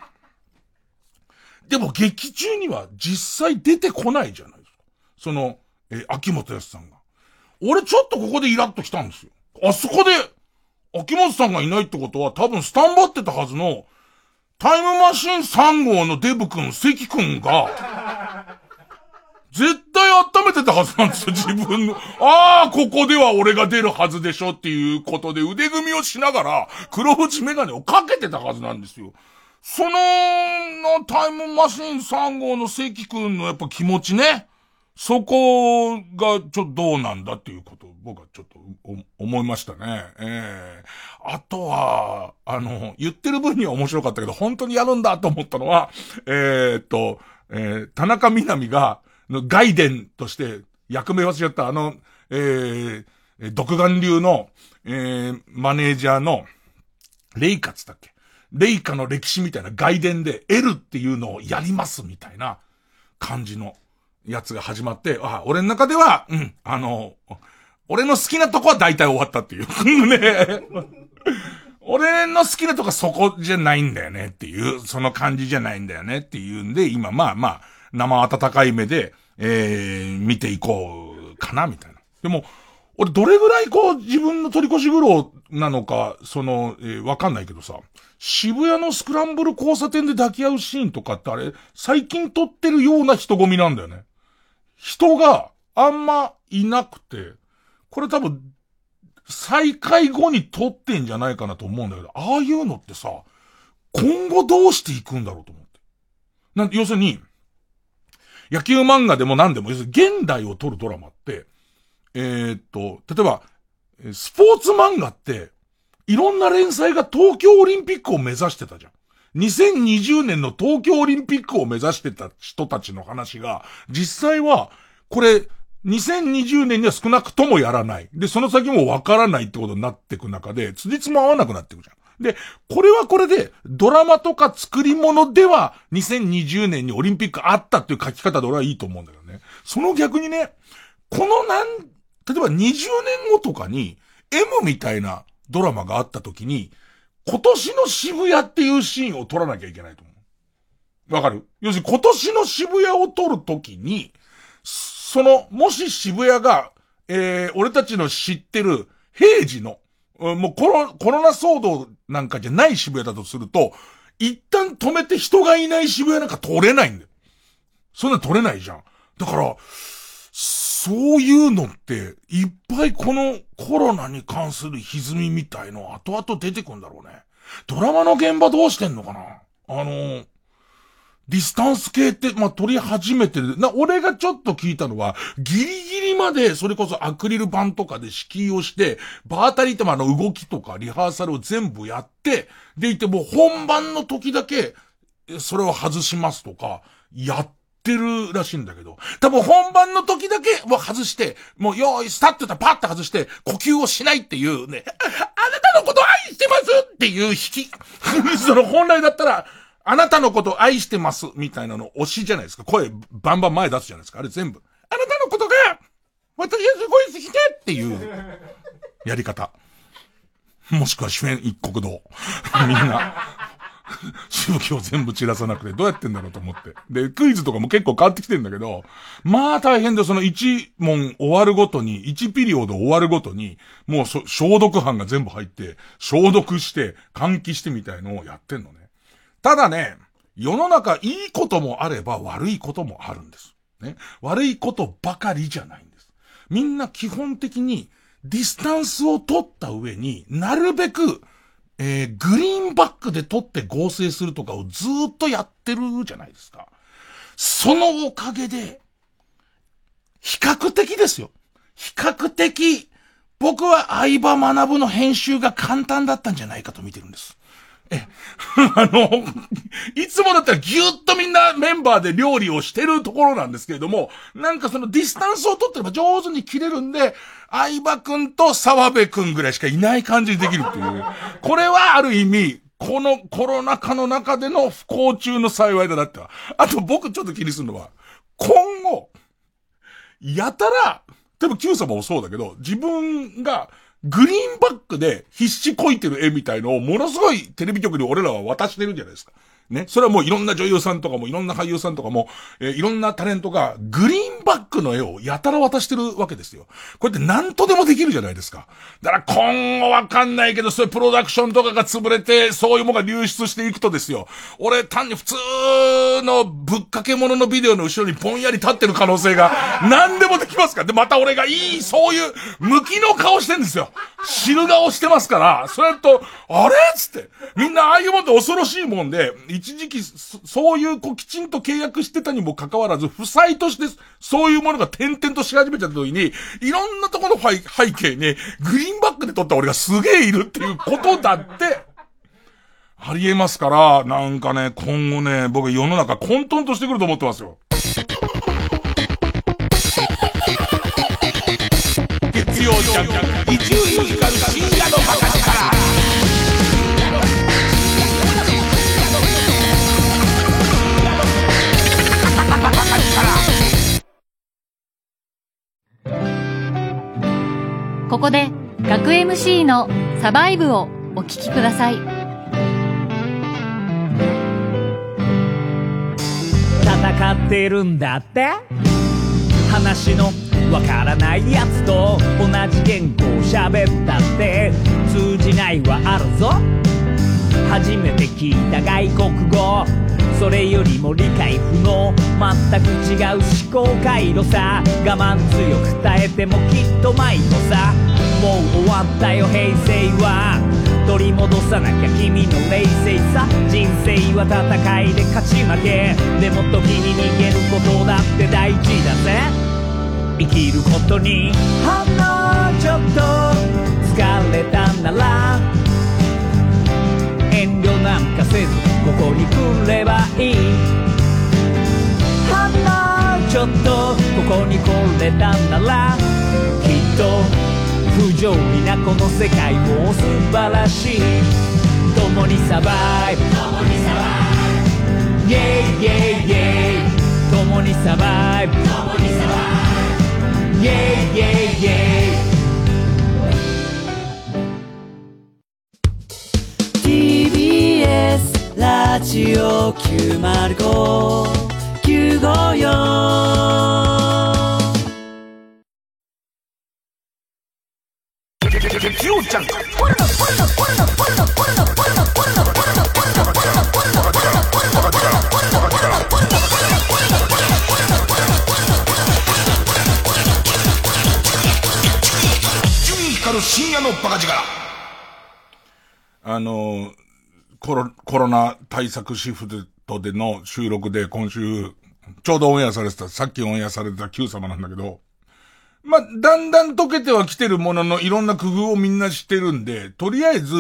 Speaker 1: でも劇中には実際出てこないじゃないですか。その、えー、秋元康さんが。俺ちょっとここでイラッと来たんですよ。あそこで、秋元さんがいないってことは多分スタンバってたはずの、タイムマシン3号のデブ君、関君が、絶対温めてたはずなんですよ、自分の。ああ、ここでは俺が出るはずでしょっていうことで腕組みをしながら、黒縁メガネをかけてたはずなんですよ。その、のタイムマシン3号の関君のやっぱ気持ちね。そこがちょっとどうなんだっていうこと僕はちょっと思いましたね。ええー、あとは、あの、言ってる分には面白かったけど、本当にやるんだと思ったのは、えー、っと、えー、田中みな実が、の外伝として役名忘れちゃったあの、えー、独眼流の、えー、マネージャーの、レイカつったっけ？レイカの歴史みたいな外伝で L っていうのをやりますみたいな感じのやつが始まって、あ、俺の中では、うん、あの、俺の好きなとこは大体終わったっていう。ね俺の好きなとこはそこじゃないんだよねっていう、その感じじゃないんだよねっていうんで、今まあまあ、生温かい目で、えー、見ていこうかな、みたいな。でも、俺どれぐらいこう自分の取り越し苦労なのか、その、えー、わかんないけどさ、渋谷のスクランブル交差点で抱き合うシーンとかってあれ、最近撮ってるような人混みなんだよね。人があんまいなくて、これ多分、再開後に撮ってんじゃないかなと思うんだけど、ああいうのってさ、今後どうしていくんだろうと思って。なん要するに、野球漫画でも何でも、要するに現代を撮るドラマって、えー、っと、例えば、スポーツ漫画って、いろんな連載が東京オリンピックを目指してたじゃん。2020年の東京オリンピックを目指してた人たちの話が、実際は、これ、2020年には少なくともやらない。で、その先もわからないってことになっていく中で、つじつも合わなくなっていくじゃん。で、これはこれで、ドラマとか作り物では、2020年にオリンピックあったっていう書き方で俺はいいと思うんだよね。その逆にね、このなん、例えば20年後とかに、M みたいなドラマがあった時に、今年の渋谷っていうシーンを撮らなきゃいけないと思う。わかる？要するに今年の渋谷を撮るときに、その、もし渋谷が、えー、俺たちの知ってる平時の、もうコロコロナ騒動なんかじゃない渋谷だとすると、一旦止めて人がいない渋谷なんか撮れないんだよ。そんな撮れないじゃん。だから、そういうのって、いっぱいこのコロナに関する歪みみたいの後々出てくんだろうね。ドラマの現場どうしてんのかな？あの、ディスタンス系って、まあ、撮り始めてる。な、俺がちょっと聞いたのは、ギリギリまで、それこそアクリル板とかで敷居をして、バータリーってもあの動きとかリハーサルを全部やって、でいてもう本番の時だけ、それを外しますとか、やってるらしいんだけど、多分本番の時だけは外して、もう用意スタッて言ったらパッと外して、呼吸をしないっていうね、あなたのこと愛してますっていう引き。その本来だったら、あなたのこと愛してますみたいなの推しじゃないですか。声バンバン前出すじゃないですか。あれ全部。あなたのことが、私はすごい好きでっていう、やり方。もしくは主演一国道。みんな。宗教全部散らさなくてどうやってんだろうと思って。で、クイズとかも結構変わってきてんだけど、まあ大変で、その1問終わるごとに、1ピリオド終わるごとに、もう消毒班が全部入って、消毒して、換気してみたいのをやってんのね。ただね、世の中いいこともあれば悪いこともあるんです。ね。悪いことばかりじゃないんです。みんな基本的にディスタンスを取った上になるべくえー、グリーンバックで撮って合成するとかをずっとやってるじゃないですか。そのおかげで、比較的ですよ。比較的、僕は相葉マナブの編集が簡単だったんじゃないかと見てるんです。え、あの、いつもだったらぎゅっとみんなメンバーで料理をしてるところなんですけれども、なんかそのディスタンスを取ってれば上手に切れるんで、相葉くんと沢部くんぐらいしかいない感じにできるっていう。これはある意味、このコロナ禍の中での不幸中の幸いだなってあと僕ちょっと気にするのは、今後、やたら、多分 Q 様もそうだけど、自分がグリーンバックで必死こいてる絵みたいのをものすごいテレビ局に俺らは渡してるんじゃないですか。ね。それはもういろんな女優さんとかも、いろんな俳優さんとかも、えー、いろんなタレントが、グリーンバックの絵をやたら渡してるわけですよ。これって何とでもできるじゃないですか。だから今後わかんないけど、そういうプロダクションとかが潰れて、そういうものが流出していくとですよ。俺単に普通のぶっかけ物のビデオの後ろにぼんやり立ってる可能性が、何でもできますから。で、また俺がいい、そういう、向きの顔してんですよ。知る顔してますから、それと、あれ？つって。みんなああいうもんって恐ろしいもんで、一時期、そういうこうきちんと契約してたにもかかわらず、負債としてそういうものが点々とし始めちゃった時に、いろんなところの背景に、グリーンバックで撮った俺がすげえいるっていうことだって、ありえますから、なんかね、今後ね、僕世の中混沌としてくると思ってますよ。月曜ジャンク、一流ミュージカル深夜
Speaker 3: ここで学 MC のサバイブをお聞きください。
Speaker 11: 戦ってるんだって？話のわからないやつと同じ言語を喋ったって通じないはあるぞ。初めて聞いた外国語。それよりも理解不能。全く違う思考回路さ。我慢強く耐えてもきっと迷子さ。もう終わったよ平成は。取り戻さなきゃ君の冷静さ。人生は戦いで勝ち負け。でも時に逃げることだって大事だぜ。生きることに。ほんのちょっと。疲れたなら。遠慮なんかせずここに来ればいい。ほんのちょっとここに来れたならきっと不条理なこの世界も素晴らしい。共にサバイブ。共にサバイブ。イェイイェイイェイ共にサバイブ。共にサバイブ。イェイイェイイェイ
Speaker 12: ラジオ905954
Speaker 1: 深夜のバカ力。あの、コロ、コロナ対策シフトでの収録で今週、ちょうどオンエアされてた、さっきオンエアされてた Q 様なんだけど、まあ、だんだん溶けては来てるもののいろんな工夫をみんなしてるんで、とりあえず、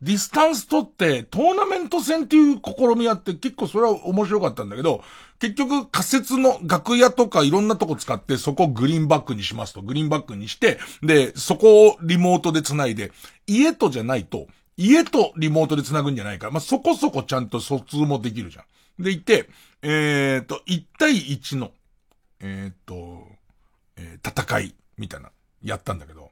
Speaker 1: ディスタンス取ってトーナメント戦っていう試みやって結構それは面白かったんだけど、結局仮設の楽屋とかいろんなとこ使ってそこをグリーンバックにしますと、グリーンバックにして、で、そこをリモートで繋いで、家とじゃないと、家とリモートで繋ぐんじゃないか、まあ、そこそこちゃんと疎通もできるじゃん。でいて、えっ、ー、と、1対1の、えっ、ー、と、えー、戦い、みたいな、やったんだけど、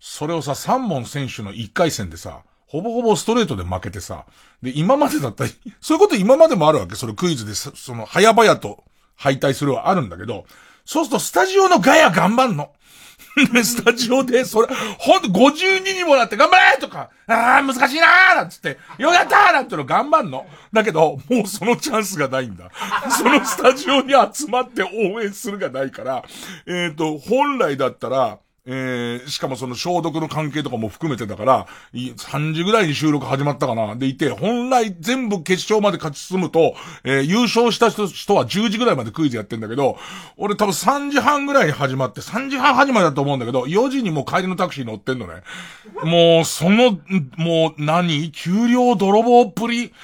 Speaker 1: それをさ、3問選手の1回戦でさ、ほぼほぼストレートで負けてさ、で、今までだったら、そういうこと今までもあるわけ、それクイズで、その、早々と敗退するはあるんだけど、そうするとスタジオのガヤ頑張んの。スタジオで、それ、ほんと52にもなって頑張れとか、ああ、難しいなーなんつって、よかったーなんての頑張んの。だけど、もうそのチャンスがないんだ。そのスタジオに集まって応援するがないから、えっ、ー、と、本来だったら、えー、しかもその消毒の関係とかも含めてだから、3時ぐらいに収録始まったかな。でいて、本来全部決勝まで勝ち進むと、えー、優勝した人人は10時ぐらいまでクイズやってんだけど、俺多分3時半ぐらいに始まって、3時半始まりだと思うんだけど、4時にもう帰りのタクシー乗ってんのね。もう、その、もう何、給料泥棒っぷり？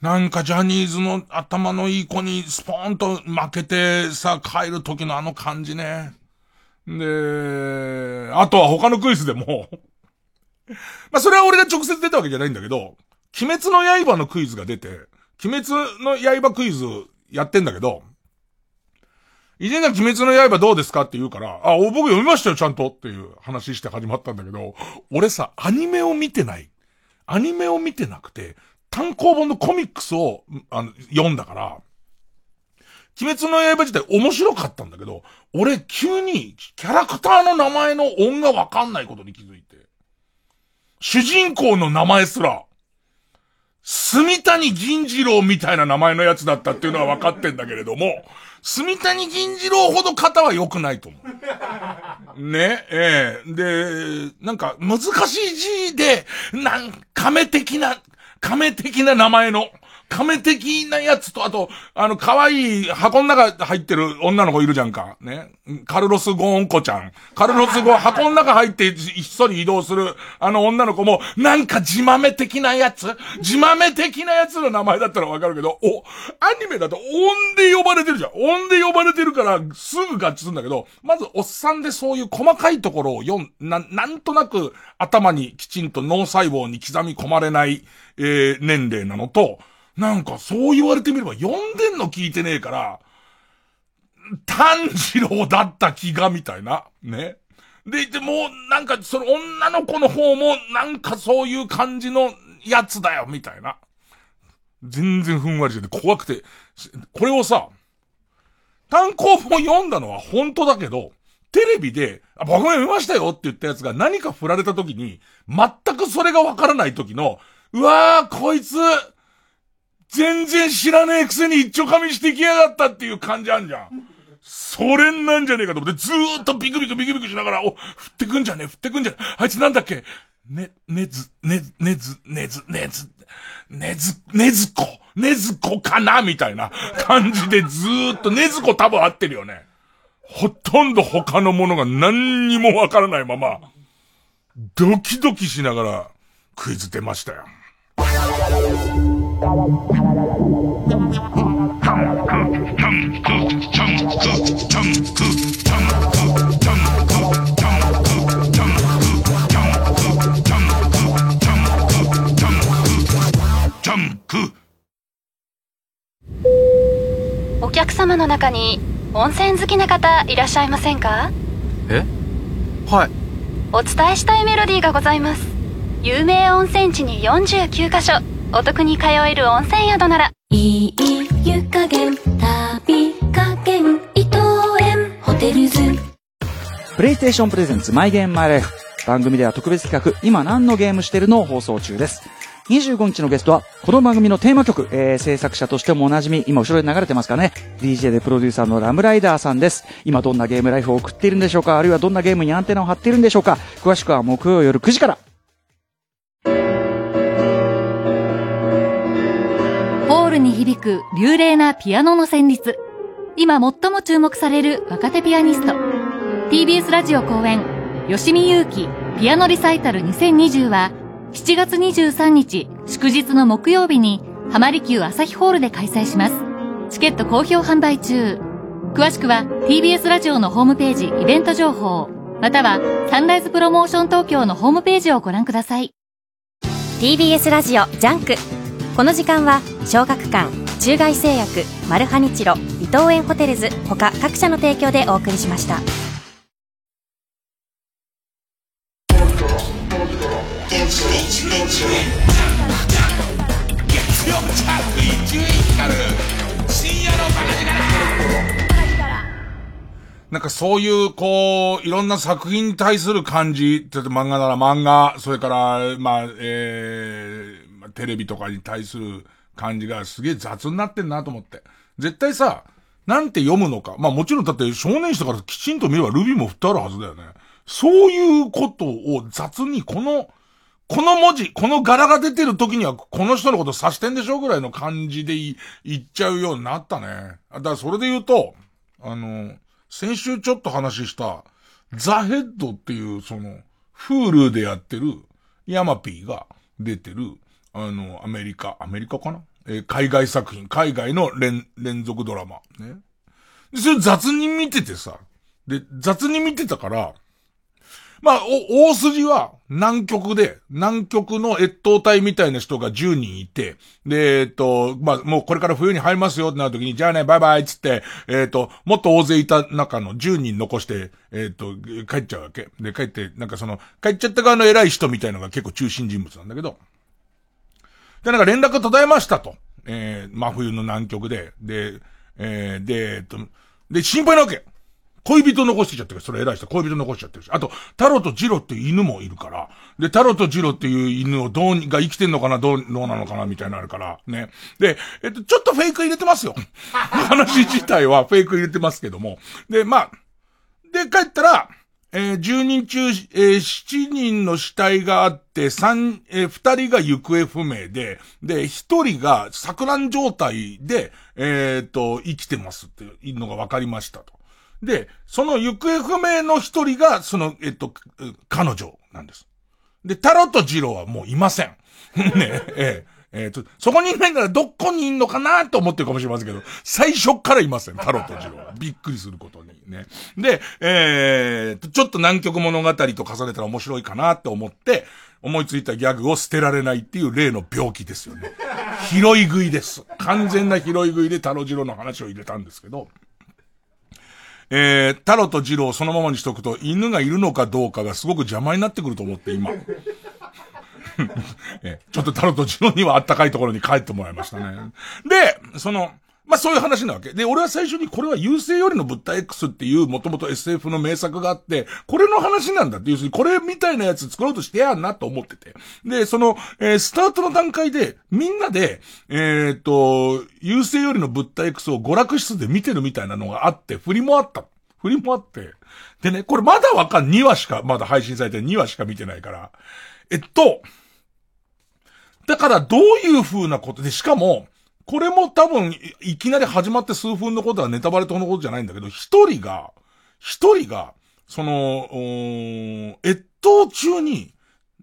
Speaker 1: なんかジャニーズの頭のいい子にスポーンと負けてさ、帰る時のあの感じね。で、あとは他のクイズでも まあそれは俺が直接出たわけじゃないんだけど、鬼滅の刃のクイズが出て、鬼滅の刃クイズやってんだけど、以前が鬼滅の刃どうですかって言うから、あ、僕読みましたよ、ちゃんとっていう話して始まったんだけど、俺さ、アニメを見てない。アニメを見てなくて、単行本のコミックスを、あの、読んだから、鬼滅の刃自体面白かったんだけど、俺急にキャラクターの名前の音がわかんないことに気づいて。主人公の名前すら、住谷銀次郎みたいな名前のやつだったっていうのは分かってんだけれども、住谷銀次郎ほど型は良くないと思う。ね、ええで、なんか難しい字で、なん、亀的な、亀的な名前の、亀的なやつと、あと、あの、可愛い箱の中入ってる女の子いるじゃんか。ね。カルロス・ゴーンコちゃん。カルロス・ゴーン、箱の中入ってひっそり移動する、あの女の子も、なんか自豆的なやつ自豆的なやつの名前だったらわかるけど、お、アニメだと音で呼ばれてるじゃん。音で呼ばれてるから、すぐ合致するんだけど、まず、おっさんでそういう細かいところを読ん、な、なんとなく頭にきちんと脳細胞に刻み込まれない、えー、年齢なのと、なんかそう言われてみれば読んでんの聞いてねえから、炭治郎だった気がみたいな。ね。で、でもなんかその女の子の方もなんかそういう感じのやつだよみたいな。全然ふんわりしてて怖くて、これをさ、単行本読んだのは本当だけど、テレビで、あ、僕も読みましたよって言ったやつが何か振られた時に、全くそれがわからない時の、うわー、こいつ、全然知らねえくせに一丁噛みしてきやがったっていう感じあんじゃん。それなんじゃねえかと思って、ずーっとビクビクビクビクしながら、お、振ってくんじゃねえ、振ってくんじゃねえ。あいつなんだっけ？ね、ねず、ね、ねず、ねず、ねず、ねず、ねずこ、ねずこかなみたいな感じでずーっと、ねずこ多分合ってるよね。ほとんど他のものが何にもわからないまま、ドキドキしながらクイズ出ましたよ。
Speaker 3: お客様の中に温泉好きな方いらっしゃいませんか？
Speaker 5: え？はい。
Speaker 3: お伝えしたいメロディーがございます。有名温泉地に49カ所お得に通える温泉宿なら
Speaker 13: いい湯加減旅加減伊藤園ホテルズ
Speaker 14: プレイステーションプレゼンツマイゲームマイライフ。番組では特別企画、今何のゲームしてるのを放送中です。25日のゲストは、この番組のテーマ曲、えー、制作者としてもおなじみ、今後ろで流れてますかね。DJ でプロデューサーのラムライダーさんです。今どんなゲームライフを送っているんでしょうかあるいはどんなゲームにアンテナを張っているんでしょうか詳しくは木曜夜9時から。
Speaker 15: に響く流麗なピアノの旋律。今最も注目される若手ピアニスト。TBS ラジオ公演、吉見友貴ピアノリサイタル2020は、7月23日祝日の木曜日に、浜離宮朝日ホールで開催します。チケット好評販売中。詳しくは TBS ラジオのホームページイベント情報、またはサンライズプロモーション東京のホームページをご覧ください。
Speaker 3: TBS ラジオジャンクこの時間は小学館中外製薬マルハニチロ伊藤園ホテルズ他各社の提供でお送りしました。
Speaker 1: 深夜のバカ力なんかそういう、こう、いろんな作品に対する感じ、ちょっと漫画なら漫画、それから、まあ、えー、テレビとかに対する感じがすげえ雑になってんなと思って。絶対さ、なんて読むのか。まあもちろんだって少年誌とかきちんと見ればルビーも振ってあるはずだよね。そういうことを雑にこの、この文字、この柄が出てる時にはこの人のこと指してんでしょぐらいの感じでい言っちゃうようになったね。だからそれで言うと、あの、先週ちょっと話した、ザ・ヘッドっていうその、フールでやってるヤマピーが出てる、あの、アメリカ、アメリカかな？えー海外作品、海外の連、連続ドラマ。ね。でそれ雑に見ててさ、で、雑に見てたから、まあ、お、大筋は南極で、南極の越冬隊みたいな人が10人いて、で、えっと、まあ、もうこれから冬に入りますよってなるときに、じゃあね、バイバイっつって、えっと、もっと大勢いた中の10人残して、えっと、帰っちゃうわけ。で、帰って、なんかその、帰っちゃった側の偉い人みたいのが結構中心人物なんだけど、で、なんか連絡途絶えましたと。えー、真冬の南極で、で、えー、で、えっと、で、心配なわけ。恋人残してちゃってるそれ偉い人、恋人残しちゃってるし。あと、タロとジロっていう犬もいるから。で、タロとジロっていう犬をどうに、が生きてんのかな、どう、どうなのかな、みたいなのあるから。ね。で、えっと、ちょっとフェイク入れてますよ。話自体はフェイク入れてますけども。で、まあ、で、帰ったら、えー10人中、えー7人の死体があって、3、えー2人が行方不明で、で、1人が錯乱状態で、えーと、生きてますっていうのが分かりましたと。で、その行方不明の1人が、その、えっと、彼女なんです。で、タロとジロはもういません。ねえ、ええーと、そこにいないならどこにいんのかなと思ってるかもしれませんけど、最初からいません、タロとジロは。びっくりすることにね。で、えーと、ちょっと南極物語と重ねたら面白いかなって思って、思いついたギャグを捨てられないっていう例の病気ですよね。拾い食いです。完全な拾い食いでタロジロの話を入れたんですけど、えー、タロとジロをそのままにしとくと、犬がいるのかどうかがすごく邪魔になってくると思って、今。えちょっとタロとジロにはあったかいところに帰ってもらいましたね。で、その、まあそういう話なわけ。で、俺は最初にこれは優勢よりの物体 X っていうもともと SF の名作があって、これの話なんだって、要するにこれみたいなやつ作ろうとしてやんなと思ってて。で、その、えー、スタートの段階で、みんなで、えー、っと、優勢よりの物体 X を娯楽室で見てるみたいなのがあって、振りもあった。振りもあって。でね、これまだわかん、2話しか、まだ配信されて2話しか見てないから。えっと、だからどういう風なことで、しかも、これも多分、いきなり始まって数分のことはネタバレとのことじゃないんだけど、一人が、一人が、その、越冬中に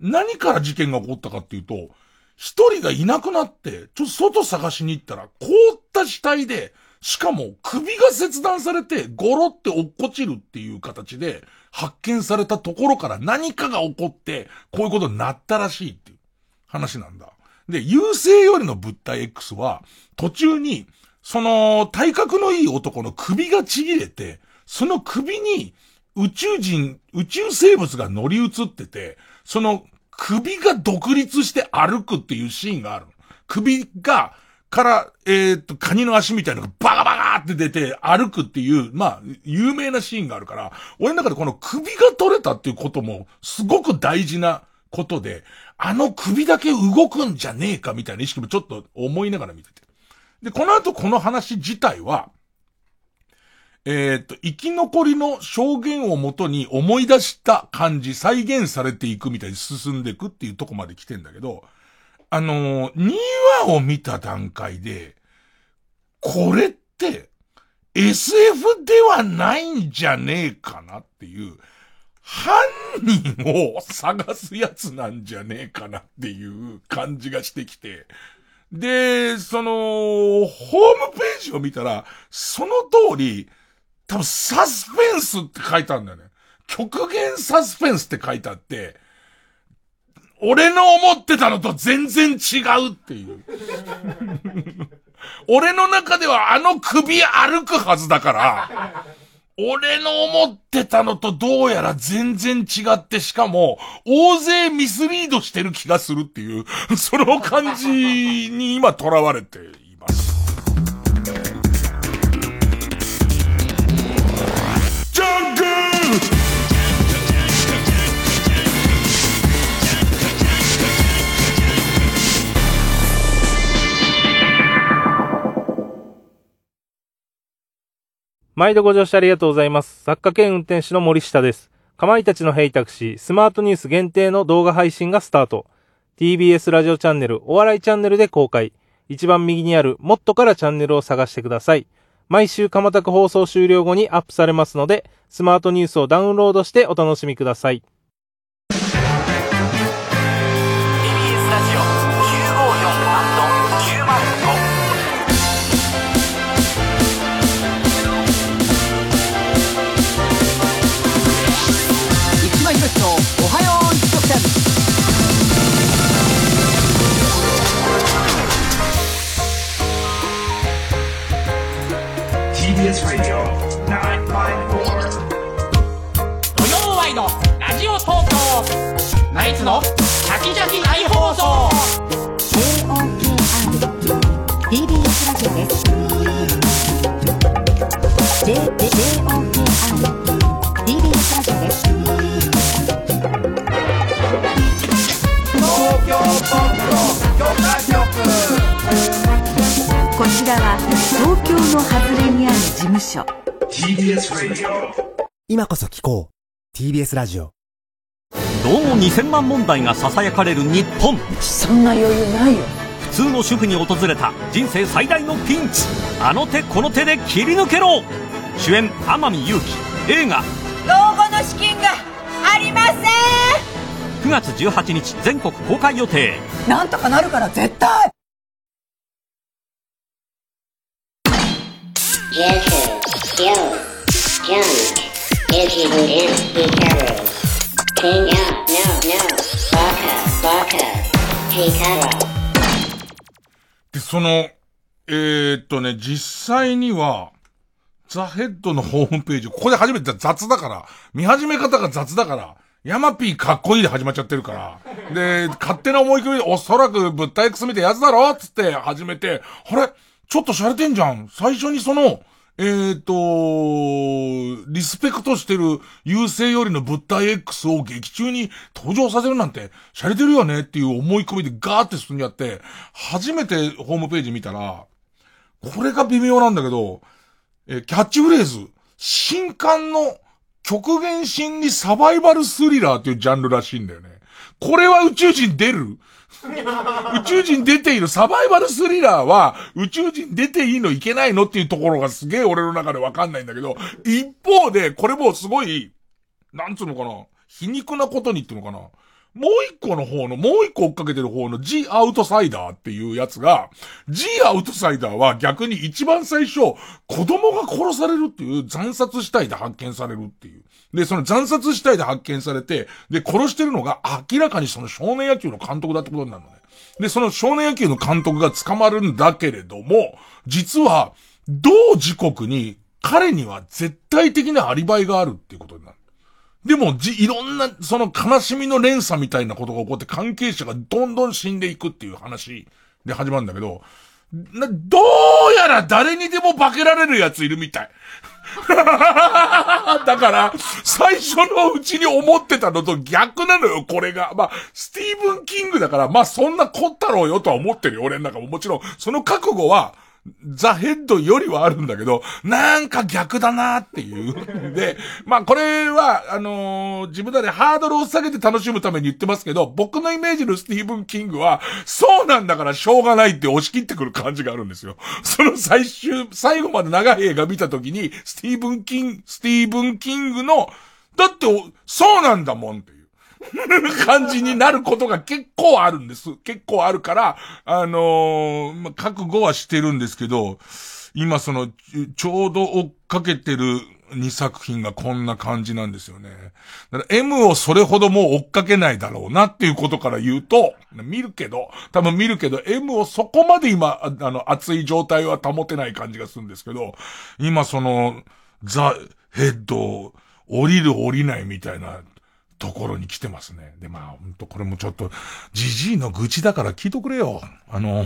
Speaker 1: 何から事件が起こったかっていうと、一人がいなくなって、ちょっと外探しに行ったら、凍った死体で、しかも首が切断されて、ゴロって落っこちるっていう形で発見されたところから何かが起こって、こういうことになったらしいっていう話なんだ。で、優勢よりの物体 X は、途中に、その、体格のいい男の首がちぎれて、その首に宇宙人、宇宙生物が乗り移ってて、その首が独立して歩くっていうシーンがある。首が、から、えー、っと、カニの足みたいなのがバカバカって出て歩くっていう、まあ、有名なシーンがあるから、俺の中でこの首が取れたっていうことも、すごく大事なことで、あの首だけ動くんじゃねえかみたいな意識もちょっと思いながら見てて。で、この後この話自体は、え、っと、生き残りの証言をもとに思い出した感じ、再現されていくみたいに進んでいくっていうとこまで来てんだけど、あのー、2話を見た段階で、これって、SF ではないんじゃねえかなっていう、犯人を探すやつなんじゃねえかなっていう感じがしてきて、で、その、ホームページを見たら、その通り、多分サスペンスって書いてあるんだよね。極限サスペンスって書いてあって、俺の思ってたのと全然違うっていう。俺の中ではあの首歩くはずだから、俺の思ってたのとどうやら全然違ってしかも、大勢ミスリードしてる気がするっていう、その感じに今囚われています。
Speaker 16: 毎度ご乗車ありがとうございます。作家兼運転手の森下です。かまいたちのヘイタクシー、スマートニュース限定の動画配信がスタート。TBS ラジオチャンネル、お笑いチャンネルで公開。一番右にある、もっとからチャンネルを探してください。毎週、かまたく放送終了後にアップされますので、スマートニュースをダウンロードしてお楽しみください。
Speaker 17: ナイツのシャキシャキ大放送。
Speaker 18: JOKR TBS ラジオです JOKR TBS ラジオです
Speaker 17: 東京ポッド許可局
Speaker 18: こちらは東京の外れにある事務所。
Speaker 17: TBS ラジオ
Speaker 19: 今こそ聞こう。TBS ラジオ
Speaker 8: どうも2000万問題が囁かれる日本
Speaker 2: そんな余裕ないよ
Speaker 8: 普通の主婦に訪れた人生最大のピンチあの手この手で切り抜けろ主演天海祐希映画
Speaker 2: 老後の資金がありません
Speaker 8: 9月18日全国公開予定
Speaker 2: なんとかなるから絶対
Speaker 20: Yes, yo, junk, is would
Speaker 1: で、その、えー、っとね、実際には、ザ・ヘッドのホームページ、ここで初めて雑だから、見始め方が雑だから、ヤマピーかっこいいで始まっちゃってるから。で、勝手な思い込みで、おそらく物体 X 見てやつだろつって始めて、あれ？ちょっと洒落てんじゃん。最初にその、えーと、リスペクトしてる優勢よりの物体 X を劇中に登場させるなんて、洒落てるよねっていう思い込みでガーって進んじゃって、初めてホームページ見たら、これが微妙なんだけど、えー、キャッチフレーズ、新刊の極限心理サバイバルスリラーっていうジャンルらしいんだよね。これは宇宙人出る？宇宙人出ているサバイバルスリラーは宇宙人出ていいのいけないのっていうところがすげえ俺の中でわかんないんだけど、一方でこれもすごい、なんつうのかな、皮肉なことにっていうのかな？もう一個の方の、もう一個追っかけてる方の G アウトサイダーっていうやつが、G アウトサイダーは逆に一番最初、子供が殺されるっていう惨殺死体で発見されるっていう。で、その惨殺死体で発見されて、で、殺してるのが明らかにその少年野球の監督だってことになるのね。で、その少年野球の監督が捕まるんだけれども、実は、同時刻に彼には絶対的なアリバイがあるっていうことになる。でも、じ、いろんな、その悲しみの連鎖みたいなことが起こって関係者がどんどん死んでいくっていう話で始まるんだけど、な、どうやら誰にでも化けられるやついるみたい。だから、最初のうちに思ってたのと逆なのよ、これが。まあ、スティーブン・キングだから、まあそんなこったろうよとは思ってるよ、俺ん中も。もちろん、その覚悟は、ザ・ヘッドよりはあるんだけど、なんか逆だなっていう。で、まあこれは、あのー、自分らでハードルを下げて楽しむために言ってますけど、僕のイメージのスティーブン・キングは、そうなんだからしょうがないって押し切ってくる感じがあるんですよ。その最終、最後まで長い映画見た時に、スティーブン・キング、スティーブン・キングの、だって、そうなんだもんって 感じになることが結構あるんです。結構あるから、あのー、ま覚悟はしてるんですけど、今その、ちょうど追っかけてる2作品がこんな感じなんですよね。だから M をそれほどもう追っかけないだろうなっていうことから言うと、見るけど、多分見るけど、M をそこまで今、あの、熱い状態は保てない感じがするんですけど、今その、ザ・ヘッド、降りる降りないみたいなところに来てますね。で、まあ、ほんとこれもちょっと、じじいの愚痴だから聞いとくれよ。あの、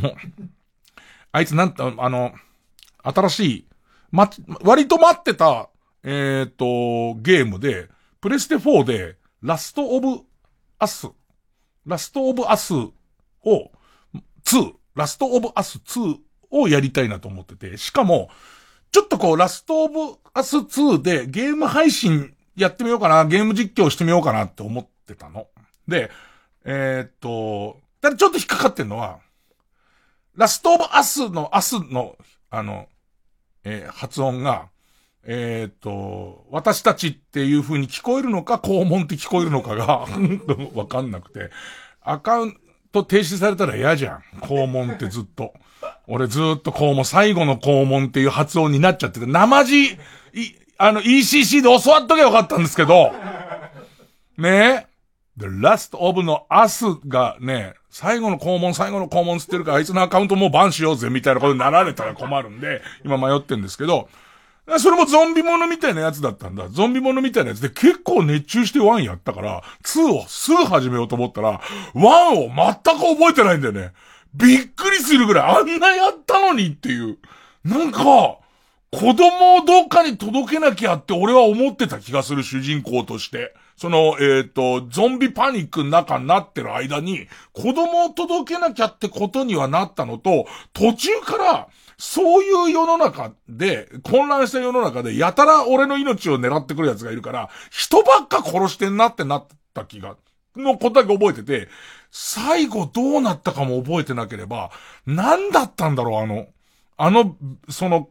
Speaker 1: あいつなんとあの、新しい、ま、割と待ってた、えっ、ー、と、ゲームで、プレステ4で、ラストオブアス、ラストオブアスを、2、ラストオブアス2をやりたいなと思ってて、しかも、ちょっとこう、ラストオブアス2でゲーム配信やってみようかな、ゲーム実況してみようかなって思ってたの。で、えー、っと、ただちょっと引っかかってんのは、ラストオブアスのアスの、あの、えー、発音が、えー、っと、私たちっていう風に聞こえるのか、肛門って聞こえるのかが わかんなくて、アカウント停止されたら嫌じゃん。肛門ってずっと。俺ずっと肛門、最後の肛門っていう発音になっちゃってて、生地、い、あの ECC で教わっとけばよかったんですけど、ねえ。The Last of の Us がね、最後の肛門、最後の肛門つってるから、あいつのアカウントもうバンしようぜ、みたいなことになられたら困るんで、今迷ってんですけど、それもゾンビものみたいなやつだったんだ。ゾンビものみたいなやつで結構熱中して1やったから、2をすぐ始めようと思ったら、1を全く覚えてないんだよね。びっくりするぐらいあんなやったのにっていう。なんか、子供をどっかに届けなきゃって俺は思ってた気がする主人公として。その、えっ、ー、と、ゾンビパニックの中になってる間に、子供を届けなきゃってことにはなったのと、途中から、そういう世の中で、混乱した世の中で、やたら俺の命を狙ってくる奴がいるから、人ばっか殺してんなってなった気が、のことだけ覚えてて、最後どうなったかも覚えてなければ、何だったんだろう、あの、あの、その、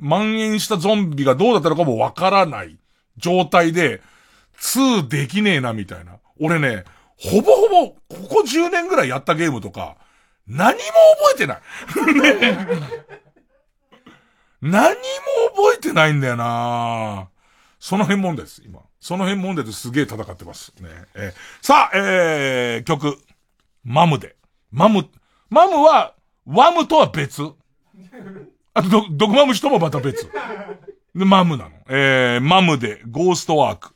Speaker 1: 蔓延したゾンビがどうだったのかもわからない状態で、2できねえな、みたいな。俺ね、ほぼほぼ、ここ10年ぐらいやったゲームとか、何も覚えてない。ね、何も覚えてないんだよなその辺問題です、今。その辺問題ですげえ戦ってます。ね。えー、さあ、えー、曲。マムで。マム、マムは、ワムとは別。あと、ド、ドグマムシともまた別。で、マムなの。えー、マムで、ゴーストワーク。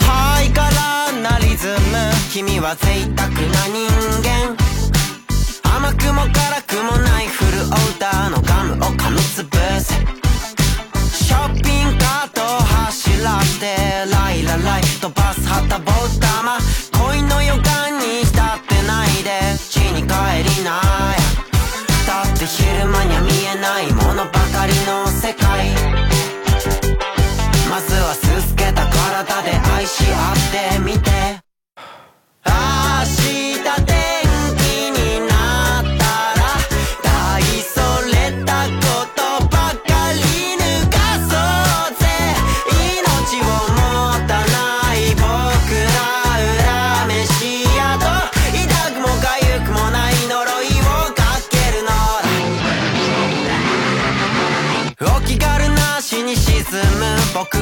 Speaker 21: ハイカラなリズム君は贅沢な人間甘くも辛くもないフルオーダーのガムを噛みつぶせショッピングカートを走らしてライラライ飛ばす旗ぼったま恋の予感だって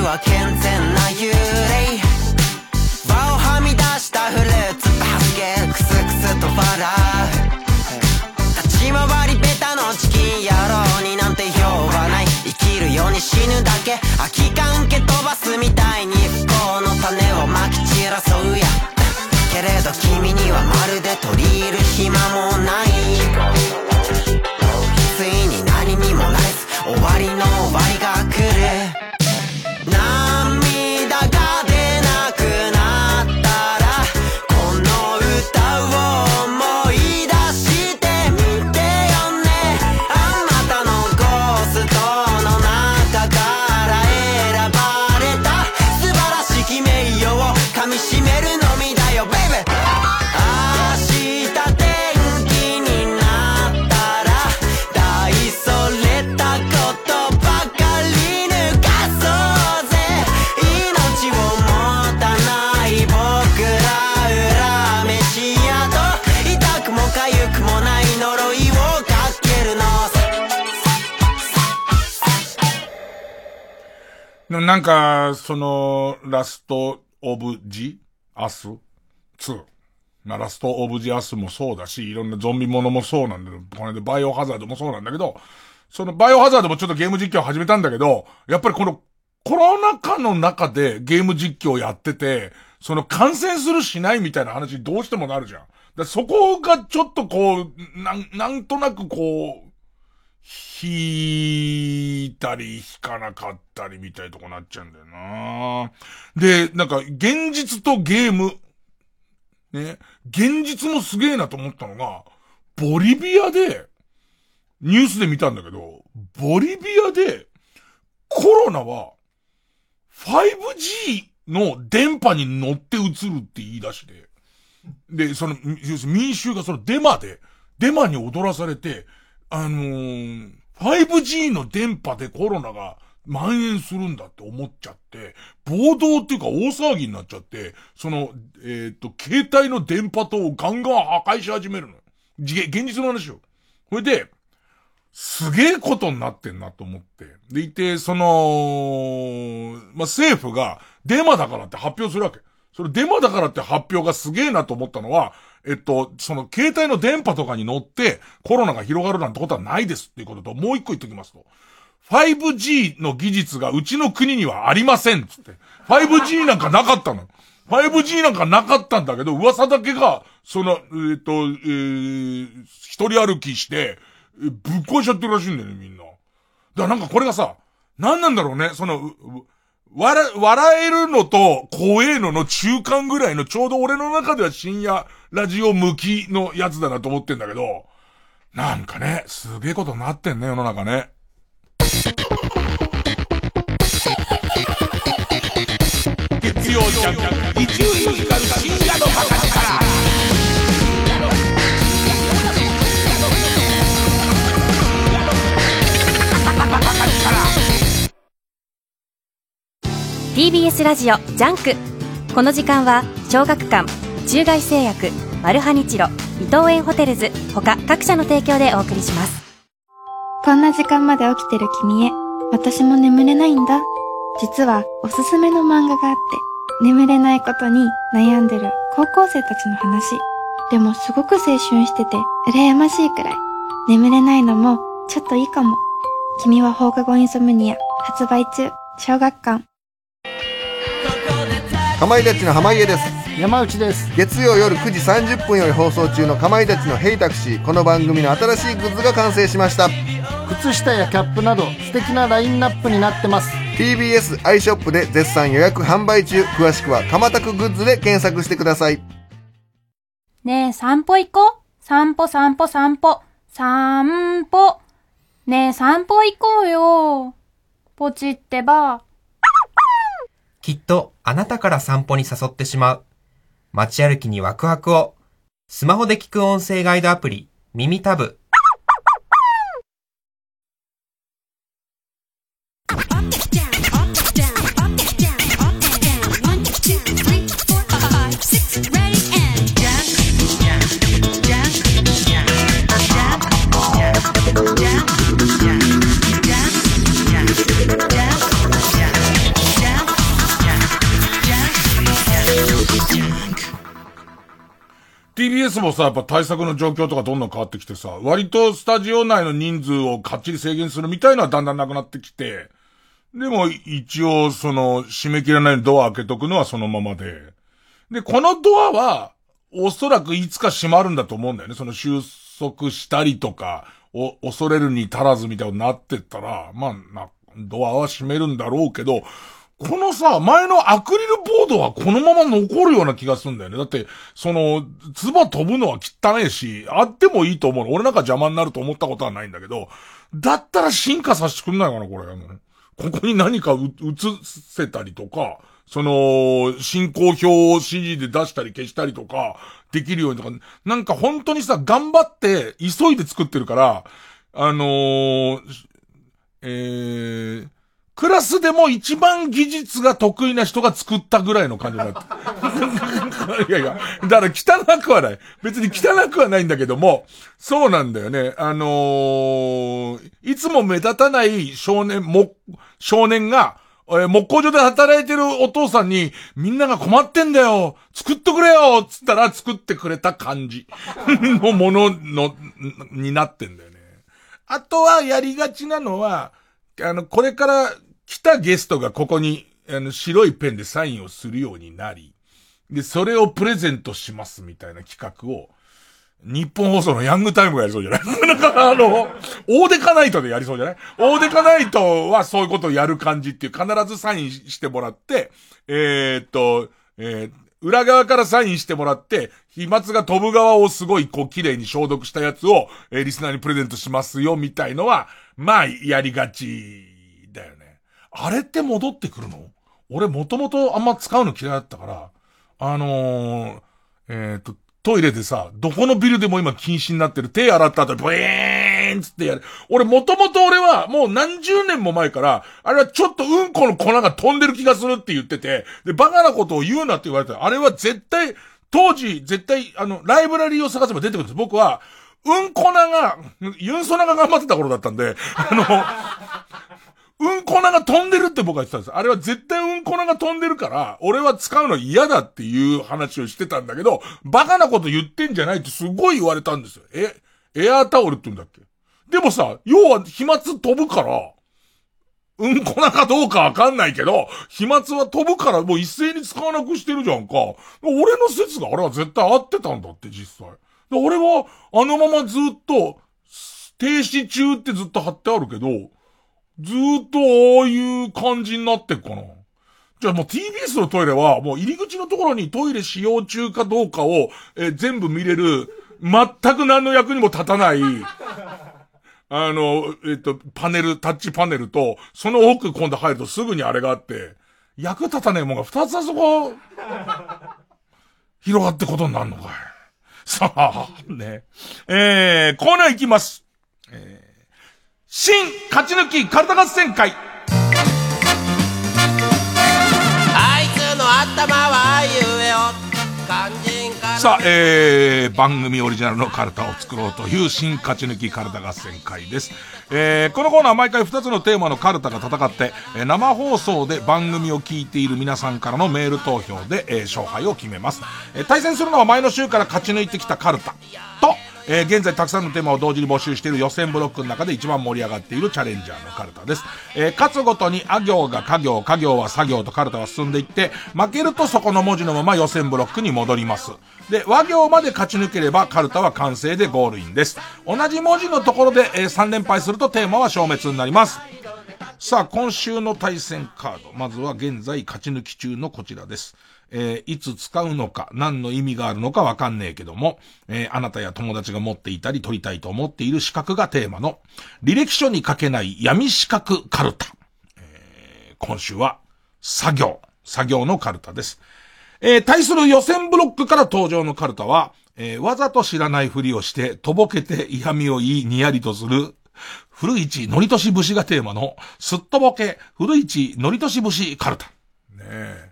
Speaker 21: は健全な幽霊。場をはみ出したフルーツバスケクスクスと笑う。立ち回りベタのチキン野郎になんて用はない。生きるように死ぬだけ。空き缶蹴飛ばすみたいに不幸の種をまき散らそうや。けれど君にはまるで取り入る暇もな
Speaker 1: んか、その、ラストオブジアス ?2。まあ、ラストオブジアスもそうだし、いろんなゾンビものもそうなんだけど、これでバイオハザードもそうなんだけど、そのバイオハザードもちょっとゲーム実況始めたんだけど、やっぱりこのコロナ禍の中でゲーム実況やってて、その感染するしないみたいな話どうしてもなるじゃん。だそこがちょっとこう、なん、なんとなくこう、引いたり引かなかったりみたいとこなっちゃうんだよな。で、なんか、現実とゲーム、ね、現実もすげえなと思ったのが、ボリビアで、ニュースで見たんだけど、ボリビアで、コロナは、5G の電波に乗って映るって言い出して、で、その、民衆がそのデマで、デマに踊らされて、あのー、5G の電波でコロナが蔓延するんだって思っちゃって、暴動っていうか大騒ぎになっちゃって、その、えっ、と、携帯の電波塔をガンガン破壊し始めるの。現実の話よ。それで、すげえことになってんなと思って。でいて、その、まあ、政府がデマだからって発表するわけ。それデマだからって発表がすげえなと思ったのは、えっと、その携帯の電波とかに乗ってコロナが広がるなんてことはないですっていうことと、もう一個言っておきますと。5G の技術がうちの国にはありませんっつって。5G なんかなかったの。5G なんかなかったんだけど、噂だけが、その、えっ、と、えー、一人歩きして、ぶっ壊しちゃってるらしいんだよね、みんな。だからなんかこれがさ、何なんだろうね、その、笑、笑えるのと怖えのの中間ぐらいのちょうど俺の中では深夜ラジオ向きのやつだなと思ってんだけど、なんかね、すげえことになってんね、世の中ね。月曜日、一流ミュージカル深夜の形から。
Speaker 3: TBS ラジオジャンク。この時間は小学館中外製薬マルハニチロ伊藤園ホテルズ他各社の提供でお送りします。
Speaker 22: こんな時間まで起きてる君へ私も眠れないんだ。実はおすすめの漫画があって眠れないことに悩んでる高校生たちの話。でもすごく青春してて羨ましいくらい。眠れないのもちょっといいかも。君は放課後インソムニア発売中。小学館。
Speaker 23: かまいたちの濱家です
Speaker 24: 山内です
Speaker 25: 月曜夜9時30分より放送中のかまいたちのヘイタクシーこの番組の新しいグッズが完成しました
Speaker 24: 靴下やキャップなど素敵なラインナップになってます
Speaker 25: TBS アイショップで絶賛予約販売中詳しくはかまたくグッズで検索してください
Speaker 23: ねえ、散歩行こう。散歩散歩散歩。散歩。ねえ、散歩行こうよ。ポチってば。
Speaker 26: きっとあなたから散歩に誘ってしまう。街歩きにワクワクを。スマホで聞く音声ガイドアプリ、耳タブ。
Speaker 1: TBS もさ、やっぱ対策の状況とかどんどん変わってきてさ、割とスタジオ内の人数をかっちり制限するみたいのはだんだんなくなってきて、でも一応その締め切らないドア開けとくのはそのままで。で、このドアは、おそらくいつか閉まるんだと思うんだよね。その収束したりとか、お、恐れるに足らずみたいになってったら、まあ、な、ドアは閉めるんだろうけど、このさ、前のアクリルボードはこのまま残るような気がすんだよね。だって、その、唾飛ぶのは汚いし、あってもいいと思う。俺なんか邪魔になると思ったことはないんだけど、だったら進化させてくんないかな、これ。ここに何かう映せたりとか、その、進行表を指示で出したり消したりとか、できるようにとか、なんか本当にさ、頑張って、急いで作ってるから、あのー、えー、クラスでも一番技術が得意な人が作ったぐらいの感じになって。いやいや、だから汚くはない。別に汚くはないんだけども、そうなんだよね。あのー、いつも目立たない少年、も、少年が、え木工所で働いてるお父さんに、みんなが困ってんだよ作っとくれよつったら作ってくれた感じ のものの、になってんだよね。あとはやりがちなのは、あの、これから来たゲストがここに、あの、白いペンでサインをするようになり、で、それをプレゼントしますみたいな企画を、日本放送のヤングタイムがやりそうじゃない？なんかあの、オーデカナイトでやりそうじゃない？オーデカナイトはそういうことをやる感じっていう、必ずサインしてもらって、えーっと、えー裏側からサインしてもらって、飛沫が飛ぶ側をすごいこう綺麗に消毒したやつを、えーリスナーにプレゼントしますよみたいのは、まあ、やりがちだよね。あれって戻ってくるの？俺もともとあんま使うの嫌いだったから、あのー、えっ、と、トイレでさ、どこのビルでも今禁止になってる手洗った後にブエーンつってやる。俺もともと俺はもう何十年も前から、あれはちょっとうんこの粉が飛んでる気がするって言ってて、で、バカなことを言うなって言われた。あれは絶対、当時絶対、あの、ライブラリーを探せば出てくるんです。僕は、うんこなが、ユンソナが頑張ってた頃だったんで、あの、うんこなが飛んでるって僕は言ってたんです。あれは絶対うんこなが飛んでるから、俺は使うの嫌だっていう話をしてたんだけど、バカなこと言ってんじゃないってすごい言われたんですよ。え、エアータオルって言うんだっけ？でもさ、要は飛沫飛ぶから、うんこなかどうかわかんないけど、飛沫は飛ぶからもう一斉に使わなくしてるじゃんか。俺の説があれは絶対合ってたんだって実際。で俺はあのままずっと、停止中ってずっと貼ってあるけど、ずっとああいう感じになってっかな。じゃあもう TBS のトイレはもう入り口のところにトイレ使用中かどうかを、えー全部見れる、全く何の役にも立たない、あの、えっ、と、パネル、タッチパネルと、その奥今度入るとすぐにあれがあって、役立たねえもんが二つあそこ、広がってことになるのかい。さあ、ね。えー、コーナー行きます。えー、新勝ち抜き体合戦会。
Speaker 21: あいつの頭はあいうえよ肝心から
Speaker 1: さあ、えー、番組オリジナルのカルタを作ろうという新勝ち抜きカルタ合戦会です。えー、このコーナー毎回2つのテーマのカルタが戦って、えー生放送で番組を聞いている皆さんからのメール投票で、えー勝敗を決めます。えー対戦するのは前の週から勝ち抜いてきたカルタと、えー現在たくさんのテーマを同時に募集している予選ブロックの中で一番盛り上がっているチャレンジャーのカルタです。えー勝つごとにあ行が家行、家行は作業とカルタは進んでいって、負けるとそこの文字のまま予選ブロックに戻ります。で、和行まで勝ち抜ければカルタは完成でゴールインです。同じ文字のところで、え3連敗するとテーマは消滅になります。さあ、今週の対戦カード。まずは現在勝ち抜き中のこちらです。えーいつ使うのか、何の意味があるのかわかんねえけども、えーあなたや友達が持っていたり取りたいと思っている資格がテーマの、履歴書に書けない闇資格カルタ。えー今週は、作業、作業のカルタです。えー対する予選ブロックから登場のカルタは、えーわざと知らないふりをして、とぼけて嫌味を言い、にやりとする、古市のりとし節がテーマの、すっとぼけ、古市のりとし節カルタ。ねえ。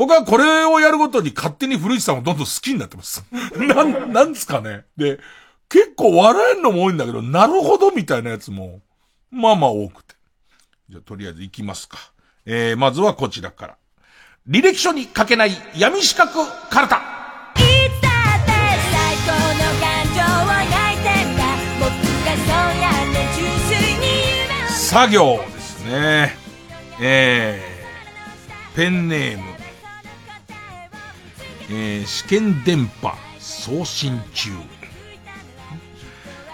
Speaker 1: 僕はこれをやるごとに勝手に古市さんをどんどん好きになってます。なん、なんですかね。で、結構笑えるのも多いんだけど、なるほどみたいなやつも、まあまあ多くて。じゃあとりあえず行きますか。えー、まずはこちらから。履歴書に書けない闇資格カルタ。作業ですね。えー、ペンネーム。えー、試験電波送信中。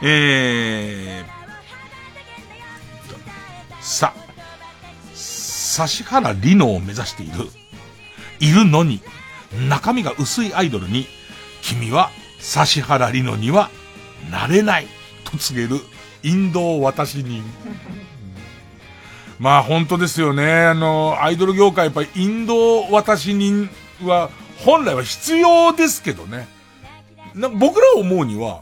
Speaker 1: えー、さ、指原莉乃を目指している、いるのに、中身が薄いアイドルに、君は指原莉乃にはなれない、と告げる、インド私人。まあ本当ですよね。あの、アイドル業界やっぱりインド私人は本来は必要ですけどね。な僕ら思うには、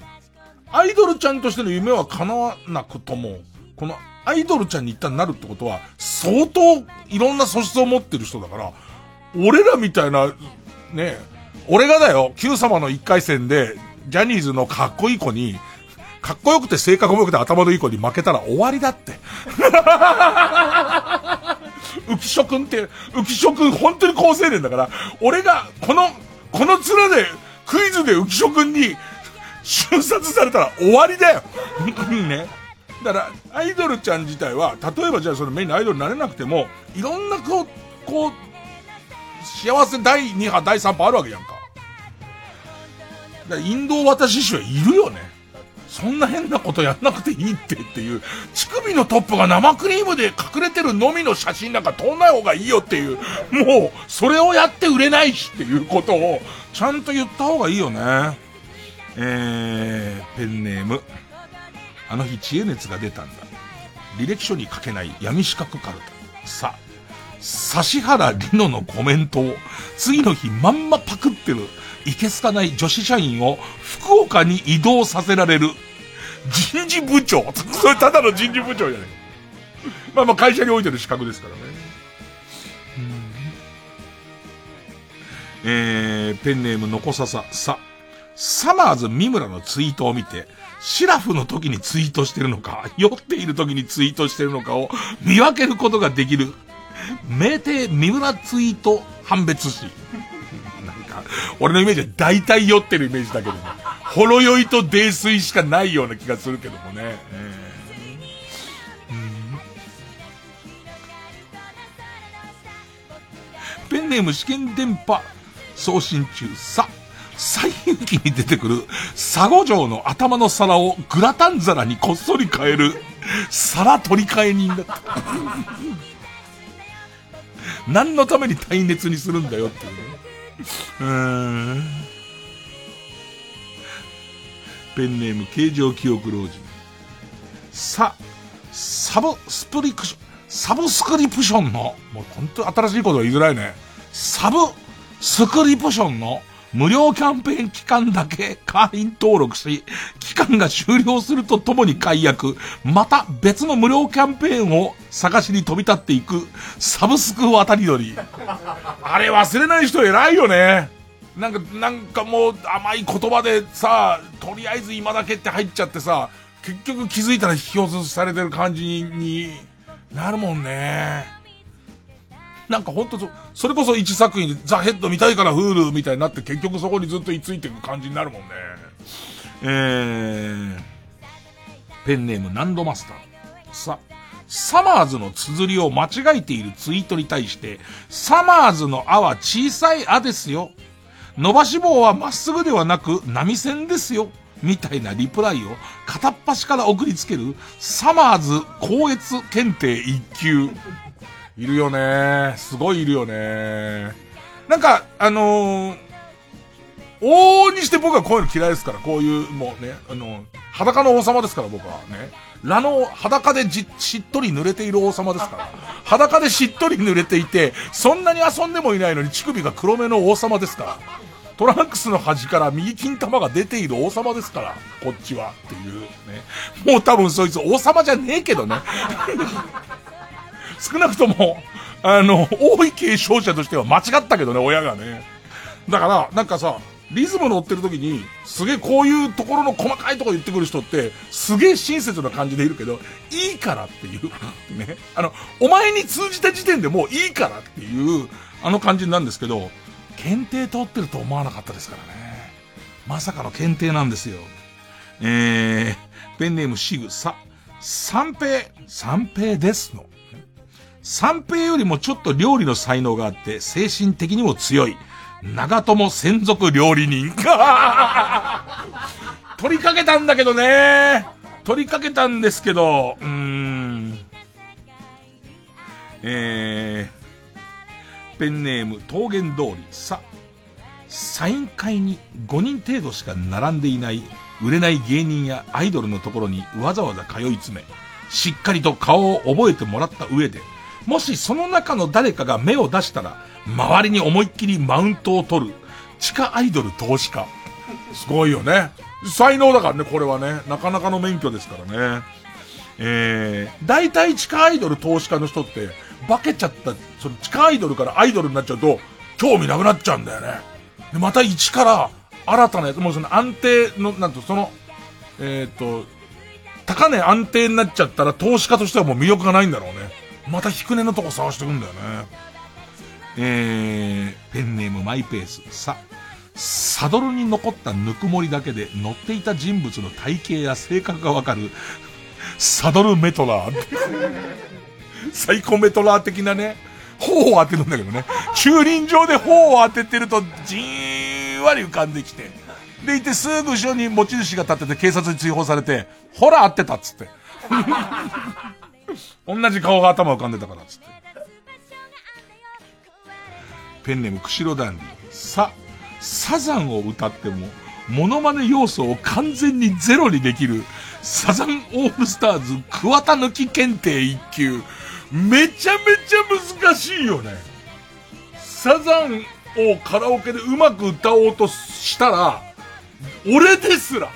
Speaker 1: アイドルちゃんとしての夢は叶わなくとも、このアイドルちゃんに一旦なるってことは、相当いろんな素質を持ってる人だから、俺らみたいな、ね、俺がだよ、Q 様の一回戦で、ジャニーズのかっこいい子に、かっこよくて性格も良くて頭のいい子に負けたら終わりだって。浮所くんって、浮所くん本当に高青年だから、俺が、この、この面で、クイズで浮所くんに、瞬殺されたら終わりだよね。だから、アイドルちゃん自体は、例えばじゃあそのメインのアイドルになれなくても、いろんなこう、こう、幸せ第2波、第3波あるわけやんか。だからインド私氏はいるよね。そんな変なことやんなくていいってっていう、乳首のトップが生クリームで隠れてるのみの写真なんか撮んない方がいいよっていう、もう、それをやって売れないしっていうことを、ちゃんと言った方がいいよね。えー、ペンネーム。あの日知恵熱が出たんだ。履歴書に書けない闇資格カルタ。さ、指原莉乃のコメントを次の日まんまパクってるいけすかない女子社員を福岡に移動させられる人事部長。それただの人事部長じゃない。まあまあ会社においてる資格ですからね。えー、ペンネームのこささ、さ、サマーズ三村のツイートを見て、シラフの時にツイートしてるのか、酔っている時にツイートしてるのかを見分けることができる、名店三村ツイート判別士。俺のイメージは大体酔ってるイメージだけどね。ほろ酔いと泥酔しかないような気がするけどもね。えーペンネーム試験電波送信中さ。最遊記に出てくる、佐護城の頭の皿をグラタン皿にこっそり変える、皿取り替え人だった。何のために耐熱にするんだよっていうね。うん。ペンネーム、形状記憶老人。さ、サブスプリクション、サブスクリプションの、もう本当新しいことが言いづらいね。サブスクリプションの無料キャンペーン期間だけ会員登録し、期間が終了するとともに解約、また別の無料キャンペーンを探しに飛び立っていく、サブスク渡り鳥。あれ忘れない人偉いよね。なんか、なんかもう甘い言葉でさ、とりあえず今だけって入っちゃってさ、結局気づいたら引き落とされてる感じになるもんね。なんかほんとそう、それこそ一作品でザ・ヘッド見たいからフールみたいになって結局そこにずっと居ついていく感じになるもんね。えー、ペンネームナンドマスター。さ、サマーズの綴りを間違えているツイートに対して、サマーズのあは小さいあですよ。伸ばし棒はまっすぐではなく波線ですよ。みたいなリプライを片っ端から送りつけるサマーズ高越検定一級。いるよねすごいいるよねなんか、あのー、往々にして僕はこういうの嫌いですから、こういう、もうね、あの、裸の王様ですから僕はね。裸の、裸でじ、しっとり濡れている王様ですから。裸でしっとり濡れていて、そんなに遊んでもいないのに乳首が黒目の王様ですから。トランクスの端から右金玉が出ている王様ですから、こっちは。っていうね。もう多分そいつ王様じゃねえけどね。少なくとも、あの、多い継承者としては間違ったけどね、親がね。だから、なんかさ、リズム乗ってる時に、すげえこういうところの細かいところ言ってくる人って、すげえ親切な感じでいるけど、いいからっていう、ね。あの、お前に通じた時点でもういいからっていう、あの感じなんですけど、検定通ってると思わなかったですからね。まさかの検定なんですよ。えー、ペンネームシグサ、三平、三平ですの。三平よりもちょっと料理の才能があって、精神的にも強い。長友専属料理人。取りかけたんだけどね。取りかけたんですけど、うーん。えー、ペンネーム、桃源通り、さ、サイン会に5人程度しか並んでいない、売れない芸人やアイドルのところにわざわざ通い詰め、しっかりと顔を覚えてもらった上で、もしその中の誰かが目を出したら、周りに思いっきりマウントを取る、地下アイドル投資家。すごいよね。才能だからね、これはね。なかなかの免許ですからね。えー、大体地下アイドル投資家の人って、化けちゃった、その地下アイドルからアイドルになっちゃうと、興味なくなっちゃうんだよね。で、また一から新たなやつ、もうその安定の、なんと、その、えっ、ー、と、高値安定になっちゃったら投資家としてはもう魅力がないんだろうね。また低値のとこ探してくんだよね。えー、ペンネームマイペース。さ、サドルに残ったぬくもりだけで乗っていた人物の体型や性格がわかる、サドルメトラー。サイコメトラー的なね、頬を当てるんだけどね。駐輪場で頬を当ててると、じんわり浮かんできて。でいてすぐ後ろに持ち主が立ってて警察に追放されて、ほら合ってたっつって。同じ顔が頭浮かんでたからっつって。ペンネーム釧路ダンディ。さ、サザンを歌っても、モノマネ要素を完全にゼロにできる、サザンオールスターズ桑田抜き検定一級。めちゃめちゃ難しいよね。サザンをカラオケでうまく歌おうとしたら、俺ですら、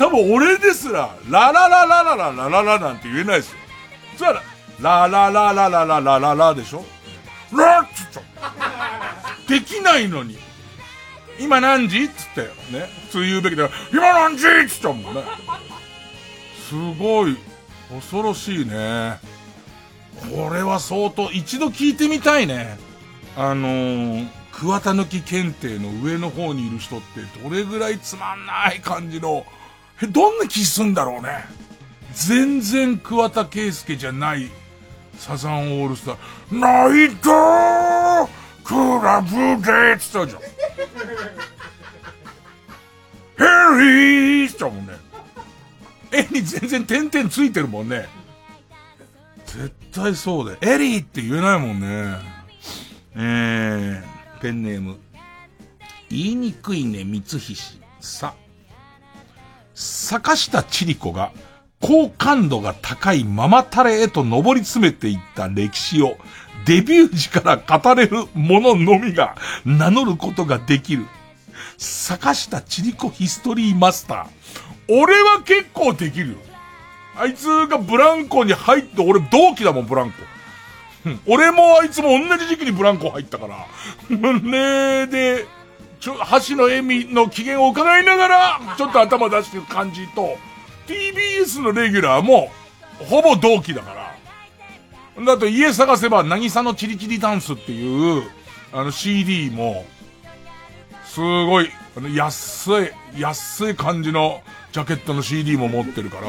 Speaker 1: 多分俺ですら、ラララララララララなんて言えないですよ。そしたら、ラララララララララでしょ？ラッつっちゃできないのに。今何時？っつってね。普通言うべきだよ。今何時？っつっちゃうもんね。すごい、恐ろしいね。これは相当、一度聞いてみたいね。あのー、桑田抜き検定の上の方にいる人ってどれぐらいつまんない感じの、え、どんな気すんだろうね。全然桑田佳祐じゃないサザンオールスター、ナイトクラブでつったじゃん。ヘリーって言ったもんね。絵に全然点々ついてるもんね。絶対そうだよ。エリーって言えないもんね。えー、ペンネーム。言いにくいね、三菱。さ。坂下千里子が好感度が高いママタレへと上り詰めていった歴史をデビュー時から語れる者のみが名乗ることができる。坂下千里子ヒストリーマスター。俺は結構できるよ。あいつがブランコに入って、俺同期だもん、ブランコ。俺もあいつも同じ時期にブランコ入ったから。ねで、ちょ、橋の恵美の機嫌を伺いながら、ちょっと頭出してる感じと、TBS のレギュラーも、ほぼ同期だから。だと家探せば、渚のチリチリダンスっていう、あの CD も、すごい、あの安い、安い感じのジャケットの CD も持ってるから、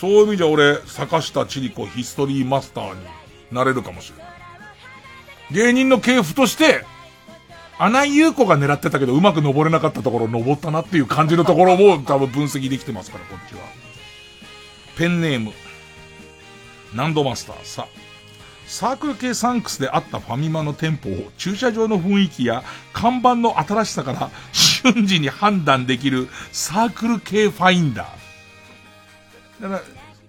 Speaker 1: そういう意味じゃ俺、坂下千里子ヒストリーマスターになれるかもしれない。芸人の系譜として、穴井優子が狙ってたけどうまく登れなかったところ登ったなっていう感じのところも多分分析できてますから、こっちは。ペンネーム、ナンドマスターさ。サークル系サンクスであったファミマの店舗を駐車場の雰囲気や看板の新しさから瞬時に判断できるサークル系ファインダー。だから、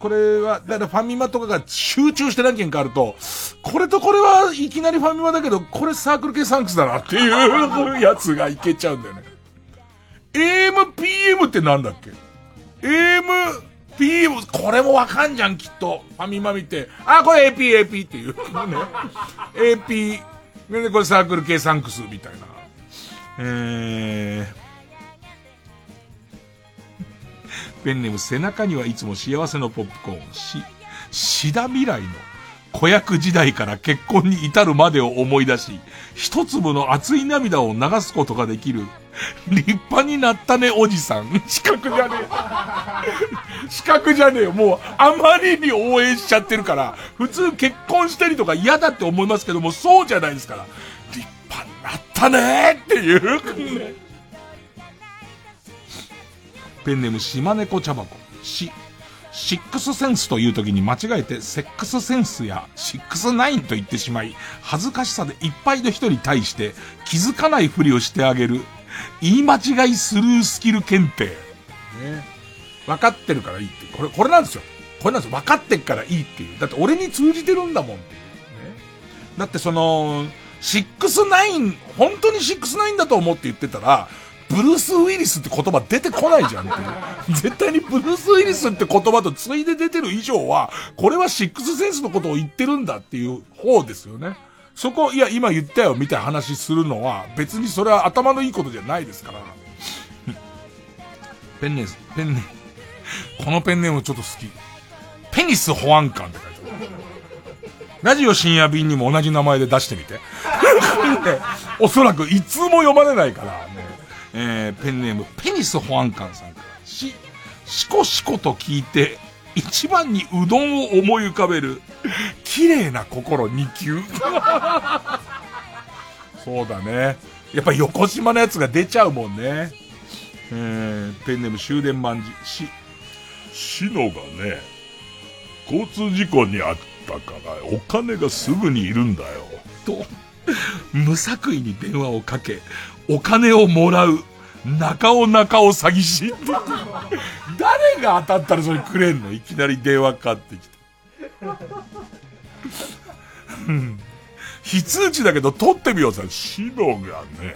Speaker 1: これは、だからファミマとかが集中して何件かあると、これとこれはいきなりファミマだけど、これサークル系サンクスだなっていうやつがいけちゃうんだよね。AM、PM ってなんだっけ ?AM、PM、これもわかんじゃん、きっと。ファミマ見て。あ、これ AP、AP っていう。ね。AP、ね、これサークル系サンクスみたいな。えー、ペンネーム背中にはいつも幸せのポップコーン。し、シダ未来の子役時代から結婚に至るまでを思い出し、一粒の熱い涙を流すことができる、立派になったねおじさん。資格じゃねえ。資格じゃねえよ。もう、あまりに応援しちゃってるから、普通結婚したりとか嫌だって思いますけども、そうじゃないですから。立派になったねっていう。ペンネーム島猫茶箱。し、シックスセンスという時に間違えてセックスセンスやシックスナインと言ってしまい、恥ずかしさでいっぱいの人に対して気づかないふりをしてあげる、言い間違いスルースキル検定。ね。分かってるからいいって。これ、これなんですよ。これなんですよ。分かってっからいいっていう。だって俺に通じてるんだもんっていう。ね。だってその、シックスナイン、本当にシックスナインだと思って言ってたら、ブルース・ウィリスって言葉出てこないじゃんって。絶対にブルース・ウィリスって言葉とついで出てる以上は、これはシックスセンスのことを言ってるんだっていう方ですよね。そこ、いや、今言ったよみたいな話するのは、別にそれは頭のいいことじゃないですから。ペンネーム、ペンネーム。このペンネームちょっと好き。ペニス保安官って書いてある。ラジオ深夜便にも同じ名前で出してみて。おそらくいつも読まれないから。えー、ペンネーム、ペニス保安官さんから、し、しこしこと聞いて、一番にうどんを思い浮かべる、綺麗な心2級。そうだね。やっぱ横島のやつが出ちゃうもんね。えー、ペンネーム終電万事、し、しのがね、交通事故にあったから、お金がすぐにいるんだよ。と、無作為に電話をかけ、お金をもらう、中尾中尾詐欺師。誰が当たったらそれくれんの？いきなり電話かかってきて。うん。非通知だけど取ってみようさ。シノがね、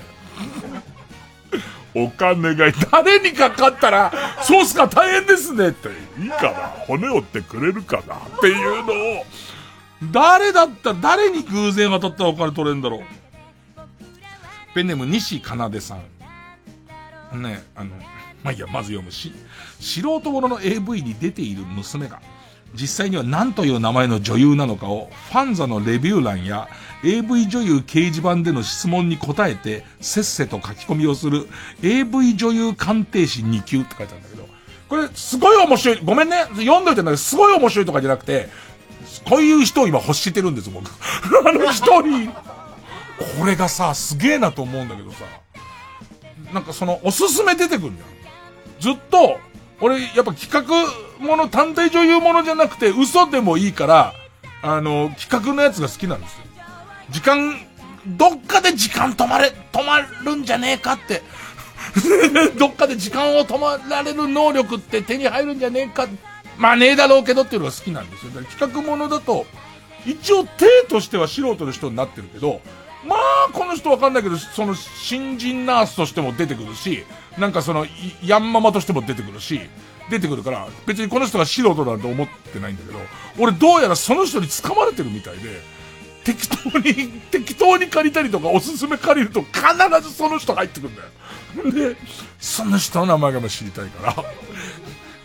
Speaker 1: お金が誰にかかったら、そうっすか大変ですね。って、いいかな骨折ってくれるかな。っていうのを、誰だった、誰に偶然当たったらお金取れんだろう。ペンネーム西かなでさん。ね、あの、まあ、いいや、まず読むし、素人ものの AV に出ている娘が、実際には何という名前の女優なのかを、ファンザのレビュー欄や、AV 女優掲示板での質問に答えて、せっせと書き込みをする、AV 女優鑑定士2級って書いてあるんだけど、これ、すごい面白い。ごめんね。読んどいてんだけど、すごい面白いとかじゃなくて、こういう人を今欲してるんです、僕。あの一人。これがさ、すげえなと思うんだけどさ、なんかその、おすすめ出てくるじゃん。ずっと、俺、やっぱ企画もの、探偵女優ものじゃなくて、嘘でもいいから、あの、企画のやつが好きなんですよ。時間、どっかで時間止まれ、止まるんじゃねえかって。どっかで時間を止まられる能力って手に入るんじゃねえかっ。まあねえだろうけどっていうのが好きなんですよ。だから企画ものだと、一応手としては素人の人になってるけど、まあ、この人わかんないけど、その、新人ナースとしても出てくるし、なんかその、ヤンママとしても出てくるし、出てくるから、別にこの人が素人なんて思ってないんだけど、俺どうやらその人に掴まれてるみたいで、適当に、適当に借りたりとか、おすすめ借りると必ずその人入ってくるんだよ。で、その人の名前が知りたいから、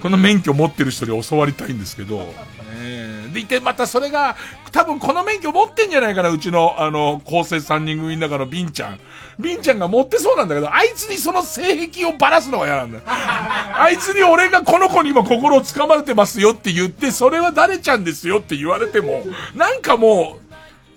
Speaker 1: この免許持ってる人に教わりたいんですけど、ねでいて、またそれが、多分この免許持ってんじゃないかな、うちの、あの、構成3人組の中のビンちゃん。ビンちゃんが持ってそうなんだけど、あいつにその性癖をばらすのが嫌なんだよ。あいつに俺がこの子に今心をつかまれてますよって言って、それは誰ちゃんですよって言われても、なんかも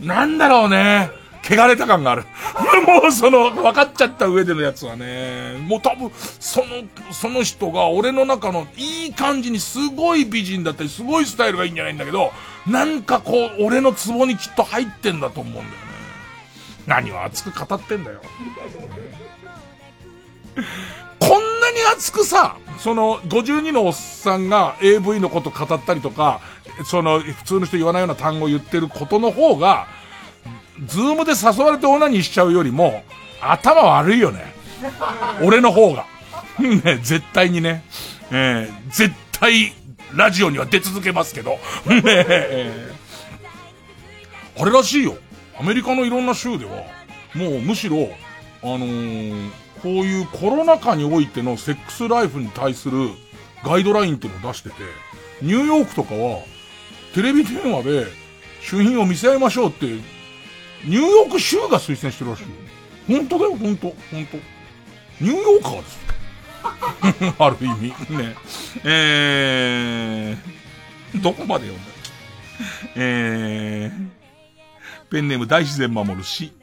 Speaker 1: う、なんだろうね。汚れた感がある。もうその、分かっちゃった上でのやつはね、もう多分、その、その人が俺の中のいい感じにすごい美人だったり、すごいスタイルがいいんじゃないんだけど、なんかこう、俺のツボにきっと入ってんだと思うんだよね。何を熱く語ってんだよ。こんなに熱くさ、その、52のおっさんが AV のこと語ったりとか、その、普通の人言わないような単語を言ってることの方が、ズームで誘われてオナニーしちゃうよりも、頭悪いよね。俺の方が。ね、絶対にね。えー、絶対、ラジオには出続けますけど。あれらしいよ。アメリカのいろんな州では、もうむしろ、あのー、こういうコロナ禍においてのセックスライフに対するガイドラインっていうのを出してて、ニューヨークとかは、テレビ電話で、主品を見せ合いましょうってニューヨーク州が推薦してるらしいよ。本当だよ、本当本当ニューヨーカーです ある意味。ね。えー、どこまで読んだ？っけえー、ペンネーム大自然守るし、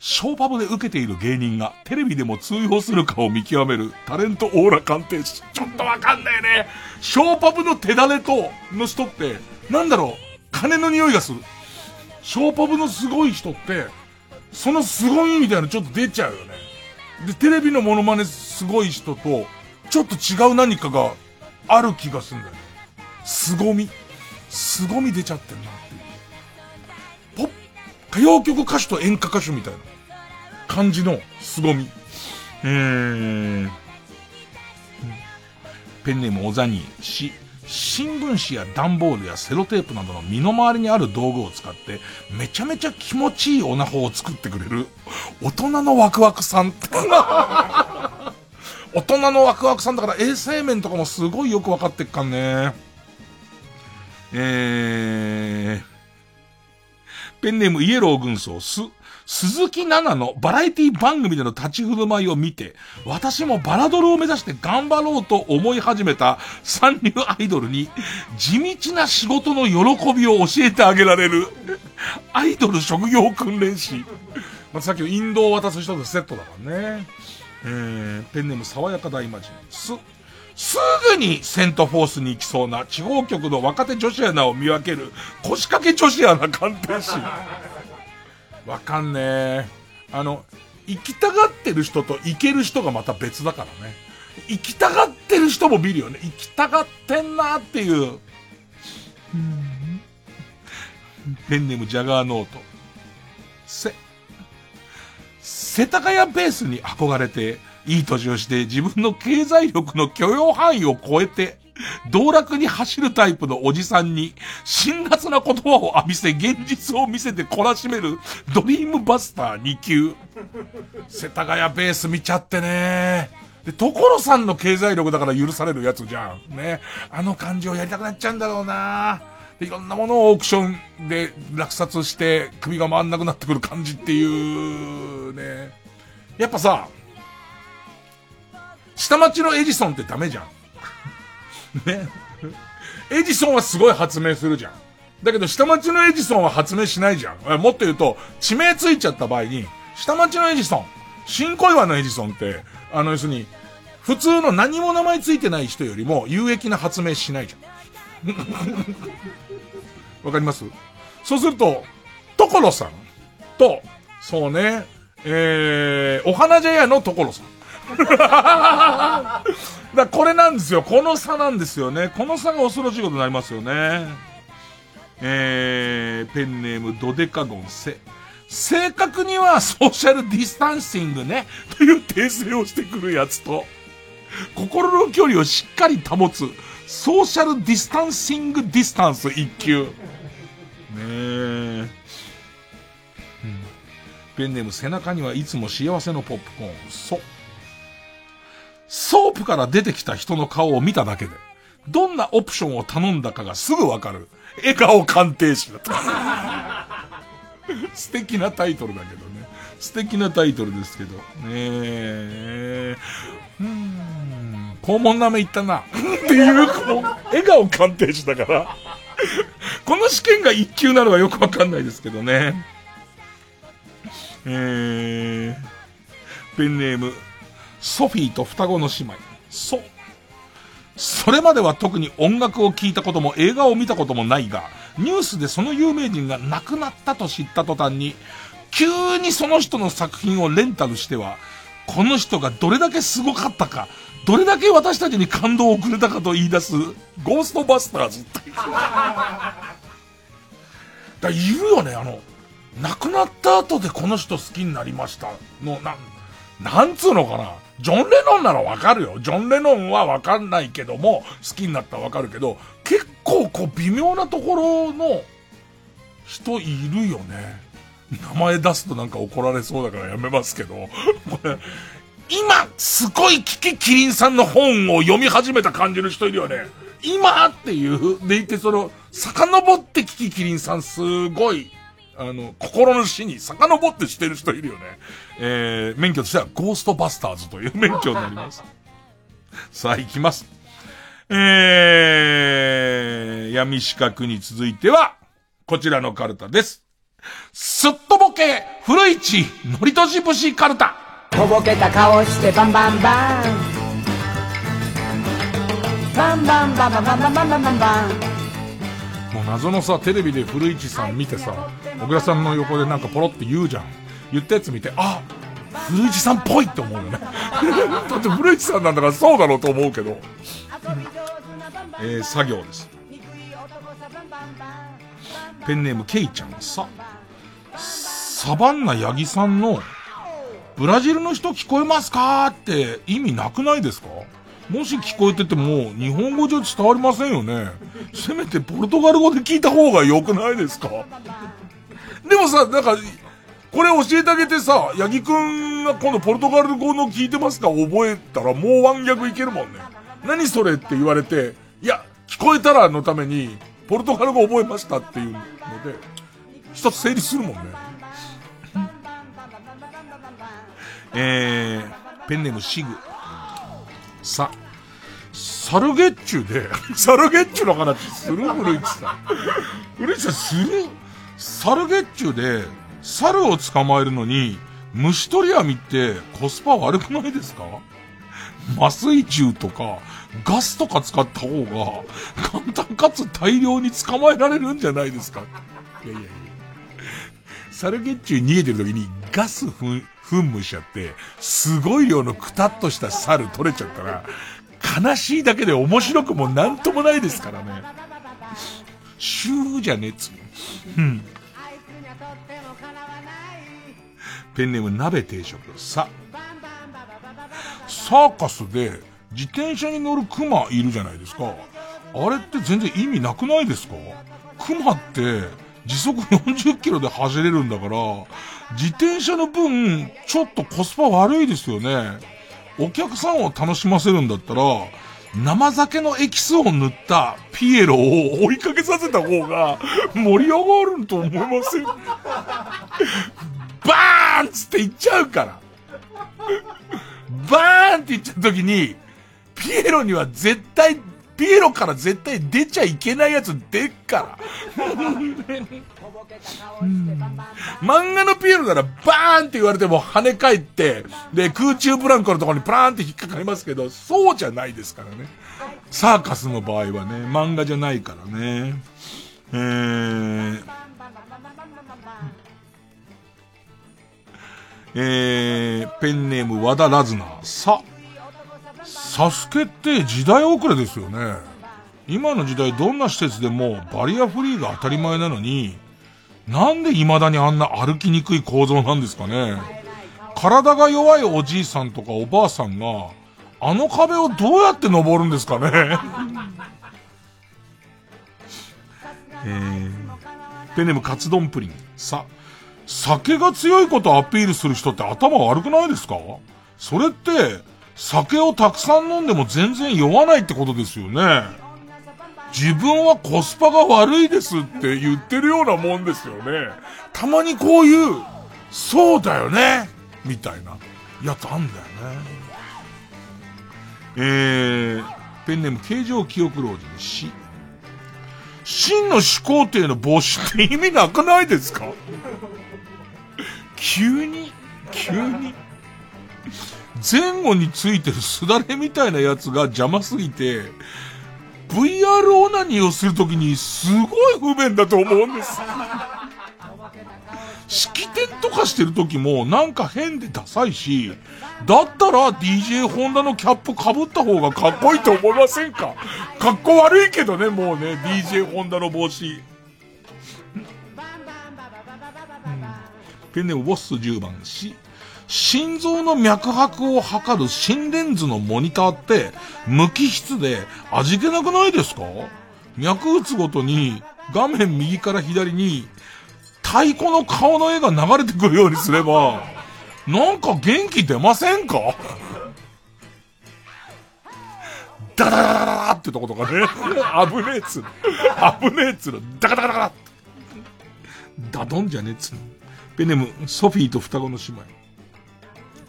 Speaker 1: ショーパブで受けている芸人がテレビでも通用するかを見極めるタレントオーラ鑑定士。ちょっとわかんないね。ショーパブの手だれと、の人って、なんだろう、金の匂いがする。ショーパブのすごい人って、その凄みみたいなのちょっと出ちゃうよね。で、テレビのモノマネすごい人と、ちょっと違う何かがある気がするんだよね。凄み。凄み出ちゃってるなっていう。ポッ、歌謡曲歌手と演歌歌手みたいな感じの凄み。えーん、ペンネームおざにし、新聞紙や段ボールやセロテープなどの身の回りにある道具を使って、めちゃめちゃ気持ちいいオナホを作ってくれる、大人のワクワクさん。大人のワクワクさんだから衛生面とかもすごいよくわかってっかんね。えー、ペンネームイエロー軍曹す、鈴木奈々のバラエティ番組での立ち振る舞いを見て、私もバラドルを目指して頑張ろうと思い始めた三流アイドルに、地道な仕事の喜びを教えてあげられる、アイドル職業訓練士。まあ、さっきの引導を渡す人とセットだからね。えー、ペンネーム爽やか大魔人。す、すぐにセントフォースに行きそうな地方局の若手女子アナを見分ける腰掛け女子アナ鑑定士。わかんねえ。あの、行きたがってる人と行ける人がまた別だからね。行きたがってる人も見るよね。行きたがってんなっていう。ペンネームジャガーノート。せ、世田谷ベースに憧れて、いい年をして自分の経済力の許容範囲を超えて、道楽に走るタイプのおじさんに、辛辣な言葉を浴びせ、現実を見せて懲らしめる、ドリームバスター2級。世田谷ベース見ちゃってね。で、所さんの経済力だから許されるやつじゃん。ね。あの感じをやりたくなっちゃうんだろうな。で、いろんなものをオークションで落札して首が回んなくなってくる感じっていうね。やっぱさ、下町のエジソンってダメじゃん。ね。エジソンはすごい発明するじゃん。だけど下町のエジソンは発明しないじゃん。もっと言うと、地名ついちゃった場合に、下町のエジソン、新小岩のエジソンって、あの要するに、普通の何も名前ついてない人よりも有益な発明しないじゃん。わかります？そうすると、所さんと、そうね、えー、お花茶屋の所さん。だこれなんですよ。この差なんですよね。この差が恐ろしいことになりますよね。えー、ペンネームドデカゴンセ。正確にはソーシャルディスタンシングね、という訂正をしてくるやつと、心の距離をしっかり保つ、ソーシャルディスタンシングディスタンス一級。ねえ。ペンネーム背中にはいつも幸せのポップコーン。そ。ソープから出てきた人の顔を見ただけで、どんなオプションを頼んだかがすぐわかる。笑顔鑑定士だった。素敵なタイトルだけどね。素敵なタイトルですけど。ねえ。うーん。肛門舐め行ったな。っていう、この、笑顔鑑定士だから。この試験が一級なのはよくわかんないですけどね。えー、ペンネーム、ソフィーと双子の姉妹。そう、それまでは特に音楽を聴いたことも映画を見たこともないが、ニュースでその有名人が亡くなったと知った途端に、急にその人の作品をレンタルしては、この人がどれだけすごかったか、どれだけ私たちに感動をくれたかと言い出す、ゴーストバスターズって。だいるよね、あの、亡くなった後でこの人好きになりましたの、なん、なんつうのかな。ジョン・レノンならわかるよ。ジョン・レノンはわかんないけども、好きになったらわかるけど、結構こう微妙なところの人いるよね。名前出すとなんか怒られそうだからやめますけど、これ、今、すごいキキキリンさんの本を読み始めた感じの人いるよね。今っていう、でいてその、遡ってキキキリンさんすごい、あの、心の死に遡ってしてる人いるよね。えー、免許としてはゴーストバスターズという免許になります。さあ、行きます。えー、闇四角に続いては、こちらのカルタです。すっとぼけ、古市、のりとし節カルタ。
Speaker 2: とぼけた顔してバンバンバンバンバンバンバンバンバンバンバンバン
Speaker 1: 謎のさ、テレビで古市さん見てさ、小倉さんの横でなんかポロって言うじゃん。言ったやつ見て、あ古市さんっぽいって思うよね。だって古市さんなんだからそうだろうと思うけど。えー、作業です。ペンネームケイちゃんさ。サバンナヤギさんの、ブラジルの人聞こえますかって意味なくないですか？もし聞こえてても、日本語じゃ伝わりませんよね。せめてポルトガル語で聞いた方が良くないですか？でもさ、なんか、これ教えてあげてさ、ヤギくんが今度ポルトガル語の聞いてますか？覚えたらもうワンギャグいけるもんね。何それって言われて、いや、聞こえたらのために、ポルトガル語覚えましたっていうので、一つ成立するもんね。えー、ペンネームシグ。さ、サルゲッチュで、サルゲッチュの話する？古市さん。古市さんする？サルゲッチュで、猿を捕まえるのに、虫取り網ってコスパ悪くないですか？麻酔銃とか、ガスとか使った方が、簡単かつ大量に捕まえられるんじゃないですか？いやいやいや。サルゲッチュ逃げてる時にガス噴噴霧しちゃって、すごい量のくたっとした猿取れちゃったら、悲しいだけで面白くもなんともないですからね。シューじゃねえっつ。うん。ペンネーム鍋定食。さ、サーカスで自転車に乗るクマいるじゃないですか。あれって全然意味なくないですか？クマって時速40キロで走れるんだから、自転車の分、ちょっとコスパ悪いですよね。お客さんを楽しませるんだったら、生酒のエキスを塗ったピエロを追いかけさせた方が盛り上がると思いますよ。バーンつって言っちゃうから。バーンって言っちゃった時に、ピエロには絶対、ピエロから絶対出ちゃいけないやつ出っから。漫画のピエロならバーンって言われても跳ね返って、で、空中ブランコのところにプラーンって引っかかりますけど、そうじゃないですからね。サーカスの場合はね、漫画じゃないからね。えー、えー、ペンネーム和田ラズナー。さ、サスケって時代遅れですよね。今の時代どんな施設でもバリアフリーが当たり前なのに、なんで未だにあんな歩きにくい構造なんですかね。体が弱いおじいさんとかおばあさんが、あの壁をどうやって登るんですかね。えー、ペンネームカツ丼プリン。さ、酒が強いことをアピールする人って頭悪くないですか？それって、酒をたくさん飲んでも全然酔わないってことですよね。自分はコスパが悪いですって言ってるようなもんですよね。たまにこういう、そうだよねみたいなやつあんだよね。えー、ペンネーム形状記憶老人死。真の始皇帝の帽子って意味なくないですか？急に急に前後についてるすだれみたいなやつが邪魔すぎて、VR オナニーをするときにすごい不便だと思うんです。式典とかしてる時もなんか変でダサいし、だったら DJ ホンダのキャップ被った方がかっこいいと思いませんか？かっこ悪いけどね、もうね、DJ ホンダの帽子。ペンネームボス10番し、心臓の脈拍を測る心レンズのモニターって無機質で味気なくないですか？脈打つごとに画面右から左に太鼓の顔の絵が流れてくるようにすれば、なんか元気出ませんか？ダダダダダってとことかね。危ねえっつうの。危ねえっつうの。ダカダカダカダドンじゃねえっつうの。ペネム、ソフィーと双子の姉妹。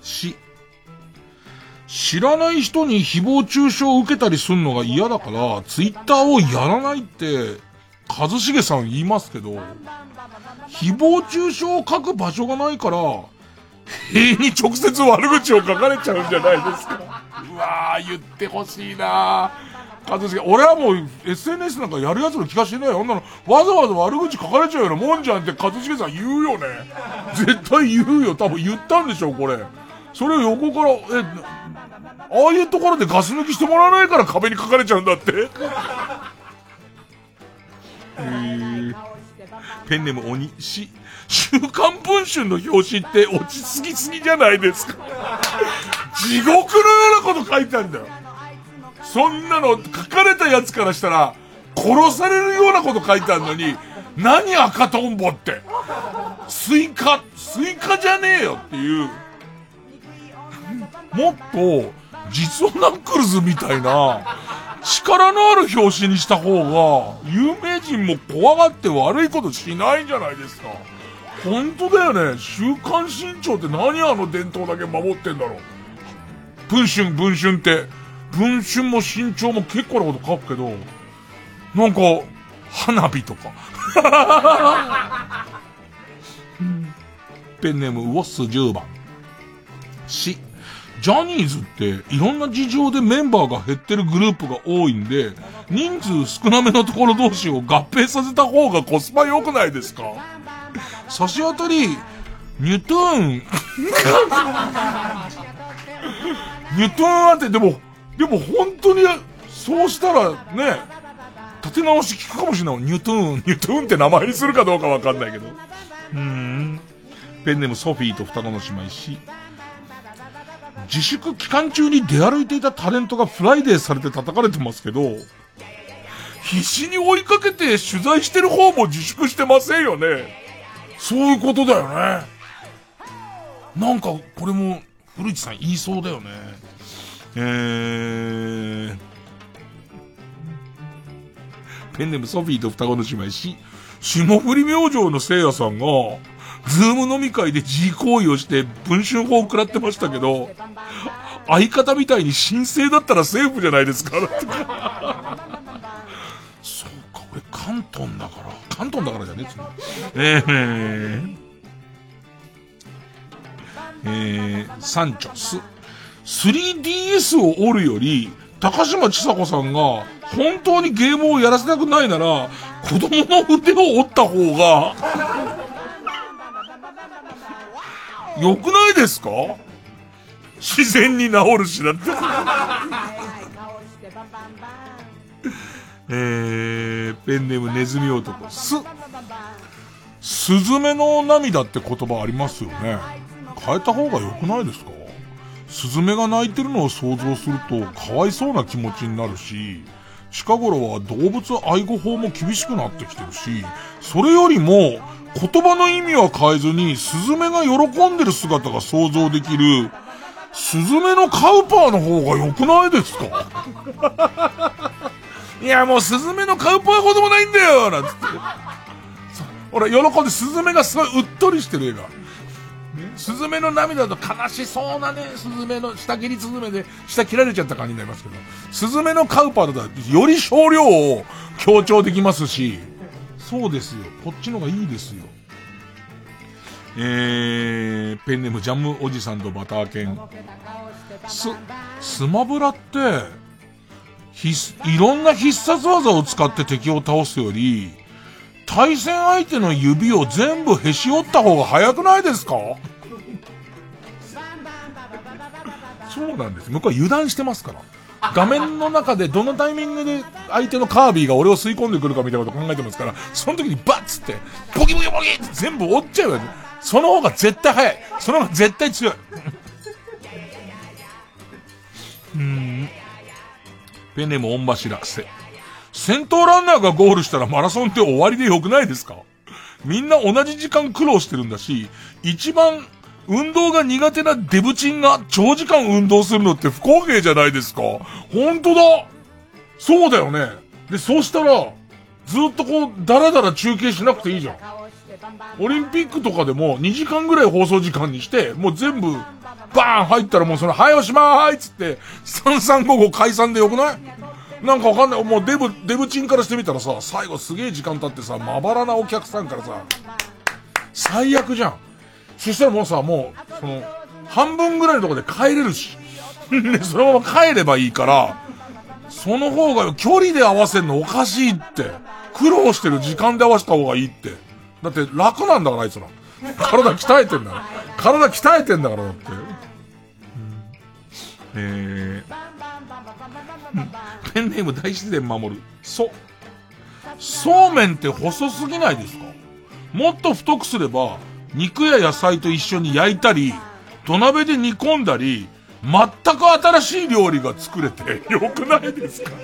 Speaker 1: し、知らない人に誹謗中傷を受けたりすんのが嫌だから、ツイッターをやらないって、一茂さん言いますけど、誹謗中傷を書く場所がないから、塀に直接悪口を書かれちゃうんじゃないですか。うわー、言ってほしいなー。一茂、俺はもう SNS なんかやるやつの気がしないよ。女の、わざわざ悪口書かれちゃうようなもんじゃんって一茂さん言うよね。絶対言うよ。多分言ったんでしょ、これ。それを横から、え、ああいうところでガス抜きしてもらわないから壁に書かれちゃうんだって。えー、ペンネーム鬼し、週刊文春の表紙って落ち着きすぎじゃないですか。地獄のようなこと書いてあるんだよ。そんなの書かれたやつからしたら、殺されるようなこと書いてあるのに、何赤とんぼって。スイカ、スイカじゃねえよっていう。もっと、実話ナックルズみたいな、力のある表紙にした方が、有名人も怖がって悪いことしないじゃないですか。本当だよね。週刊新潮って何あの伝統だけ守ってんだろう。文春、文春って。文春も新潮も結構なこと書くけど、なんか、花火とか。ペンネームウォッス10番。し。ジャニーズっていろんな事情でメンバーが減ってるグループが多いんで、人数少なめのところ同士を合併させた方がコスパ良くないですか？差し当たり、ニュトゥーン。ニュトゥーンあって、でも、でも本当に、そうしたらね、立て直し効くかもしれない。ニュトゥーン、ニュトゥーンって名前にするかどうかわかんないけど。うん。ペンネームソフィーと双子の姉妹し、自粛期間中に出歩いていたタレントがフライデーされて叩かれてますけど、必死に追いかけて取材してる方も自粛してませんよね。そういうことだよね。なんか、これも、古市さん言いそうだよね。えー、ペンネームソフィーと双子の姉妹し、霜降り明星のせいやさんが、ズーム飲み会で自慰行為をして文春砲を食らってましたけど、相方みたいに申請だったらセーフじゃないですか。そうか、俺関東だから。関東だからじゃねええー、えー、サンチョス。3DS を折るより、高島ちさ子さんが、本当にゲームをやらせたくないなら、子供の腕を折った方が、良くないですか？自然に治るしだって。えー、ペンネームネズミ男。す、スズメの涙って言葉ありますよね。変えた方が良くないですか？スズメが泣いてるのを想像すると、かわいそうな気持ちになるし、近頃は動物愛護法も厳しくなってきてるし、それよりも、言葉の意味は変えずに、スズメが喜んでる姿が想像できる、スズメのカウパーの方が良くないですか？いや、もうスズメのカウパーほどもないんだよなんつって。俺、喜んでスズメがすごいうっとりしてる映画。スズメの涙と悲しそうなね、スズメの、下切りスズメで下切られちゃった感じになりますけど、スズメのカウパーだとより少量を強調できますし、そうですよ。こっちの方がいいですよ。えー、ペンネームジャムおじさんとバター犬。ス、スマブラって、必、いろんな必殺技を使って敵を倒すより、対戦相手の指を全部へし折った方が早くないですか？そうなんです。向こうは油断してますから。画面の中でどのタイミングで相手のカービィが俺を吸い込んでくるかみたいなこと考えてますから、その時にバッつって、ボキボキボキって全部折っちゃうよね。その方が絶対早い。その方が絶対強い。うん。ペネーム御柱。せ、先頭ランナーがゴールしたらマラソンって終わりでよくないですか？みんな同じ時間苦労してるんだし、一番運動が苦手なデブチンが長時間運動するのって不公平じゃないですか本当だそうだよね。で、そうしたら、ずっとこう、だらだら中継しなくていいじゃん。オリンピックとかでも2時間ぐらい放送時間にして、もう全部、バーン入ったらもうその、はいおしまーいつって、3355解散でよくない？なんかわかんない。もうデブ、デブチンからしてみたらさ、最後すげえ時間経ってさ、まばらなお客さんからさ、最悪じゃん。そしたらもうさ、もう、その、半分ぐらいのとこで帰れるし。で、そのまま帰ればいいから、その方が距離で合わせるのおかしいって。苦労してる時間で合わせた方がいいって。だって楽なんだから、あいつら。体鍛えてんだから。体鍛えてんだから、だって。うんえー、ペンネーム大自然守る。そ、そうめんって細すぎないですか？もっと太くすれば、肉や野菜と一緒に焼いたり、土鍋で煮込んだり、全く新しい料理が作れて よくないですか？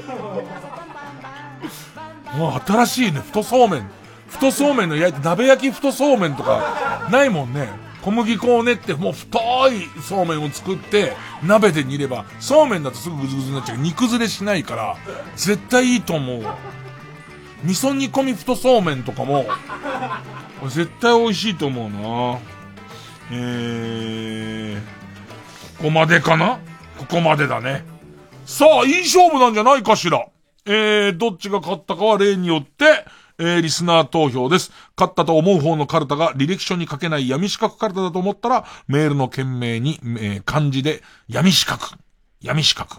Speaker 1: もう新しいね、太そうめん。太そうめんの焼いて、鍋焼き太そうめんとか、ないもんね。小麦粉を練って、もう太いそうめんを作って、鍋で煮れば、そうめんだとすぐグズグズになっちゃう。煮崩れしないから、絶対いいと思う。味噌煮込み太そうめんとかも、絶対美味しいと思うなえー、ここまでかな？ここまでだね。さあ、いい勝負なんじゃないかしら？えー、どっちが勝ったかは例によって、えー、リスナー投票です。勝ったと思う方のカルタが履歴書に書けない闇四角カルタだと思ったら、メールの件名に、えー、漢字で闇四角。闇四角。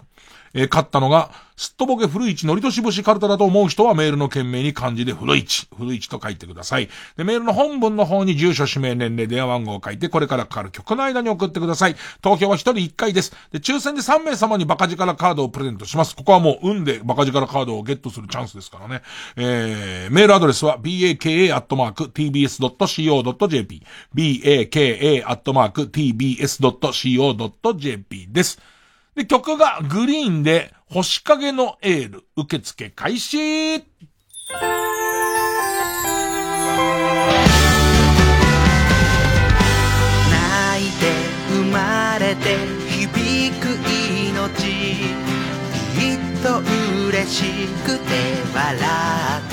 Speaker 1: えー、勝ったのが、すっとぼけ古市のりとし節カルタだと思う人はメールの件名に漢字で古市、古市と書いてください。で、メールの本文の方に住所、氏名、年齢、電話番号を書いて、これからかかる曲の間に送ってください。投票は一人一回です。で、抽選で3名様にバカ力カードをプレゼントします。ここはもう運でバカ力カードをゲットするチャンスですからね。えー、メールアドレスは baka.tbs.co.jp baka.tbs.co.jp です。で、曲がグリーンで星影のエール受付開始。
Speaker 21: 泣いて生まれて響く命。きっと嬉しくて笑って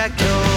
Speaker 21: といつか今日の日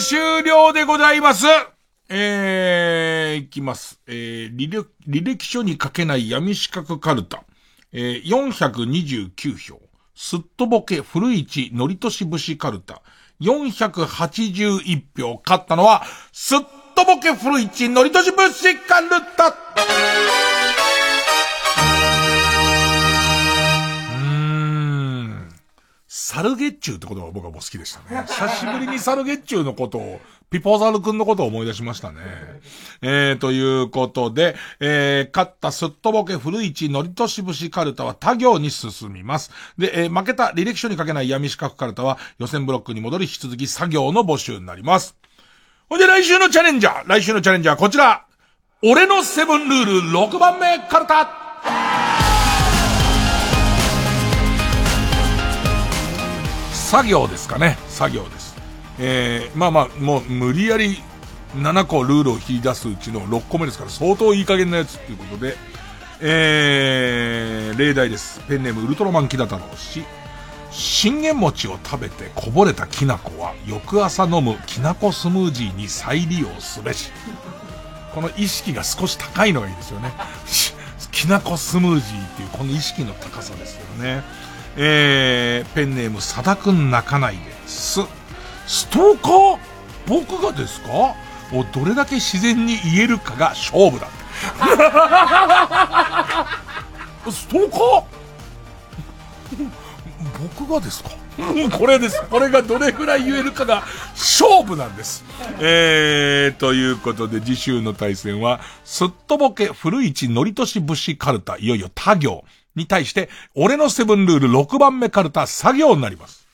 Speaker 1: 終了でございます。えー、いきます。えー、履歴、書に書けない闇四角カルタ。えー、429票。すっとぼけ古市のりとし節カルタ。481票。勝ったのは、すっとぼけ古市のりとし節カルタ。サルゲッチューってことが僕はもう好きでしたね。久しぶりにサルゲッチューのことを、ピポザル君のことを思い出しましたね。えー、ということで、えー、勝ったすっとぼけ古市のりとし節カルタは他行に進みます。で、えー、負けた履歴書に書けない闇四角カルタは予選ブロックに戻り引き続き作業の募集になります。ほんで来週のチャレンジャー、来週のチャレンジャーはこちら。俺のセブンルール6番目カルタ作業ですかね。作業です。えー、まあまあ、もう無理やり7個ルールを切り出すうちの6個目ですから相当いい加減なやつっていうことで、えー、例題です。ペンネームウルトラマンキダ太郎氏。信玄餅を食べてこぼれたきな粉は翌朝飲むきなこスムージーに再利用すべし。この意識が少し高いのがいいですよね。きなこスムージーっていうこの意識の高さですよね。えー、ペンネームさだくん泣かないです。ストーカー？僕がですか？をどれだけ自然に言えるかが勝負だ。ストーカー？僕がですか？これです。これがどれぐらい言えるかが勝負なんです。えー、ということで次週の対戦は、すっとぼけ古市のりとし節カルタ、いよいよ他行に対して、俺のセブンルール6番目カルタ作業になります。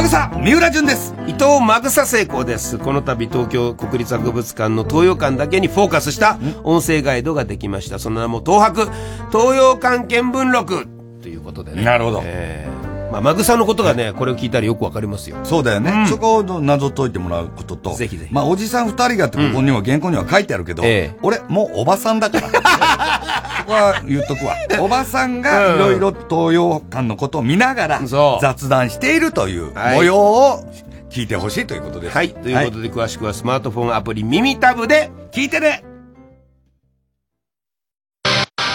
Speaker 27: マグサ三浦淳です。
Speaker 26: 伊藤マグサ成功です。この度東京国立博物館の東洋館だけにフォーカスした音声ガイドができました。その名も東博東洋館見聞録。ということでね。
Speaker 27: なるほど。
Speaker 26: えーまあ、マグサのことがね、これを聞いたらよくわかりますよ。
Speaker 27: そうだよね。そこを謎解いてもらうことと。
Speaker 26: ぜひぜひ。
Speaker 27: まあ、おじさん二人がってここには原稿には書いてあるけど、俺、もうおばさんだから。そこは言っとくわ。おばさんがいろいろ東洋館のことを見ながら雑談しているという模様を聞いてほしいということです。
Speaker 26: はい。ということで、詳しくはスマートフォンアプリ耳タブで聞いてね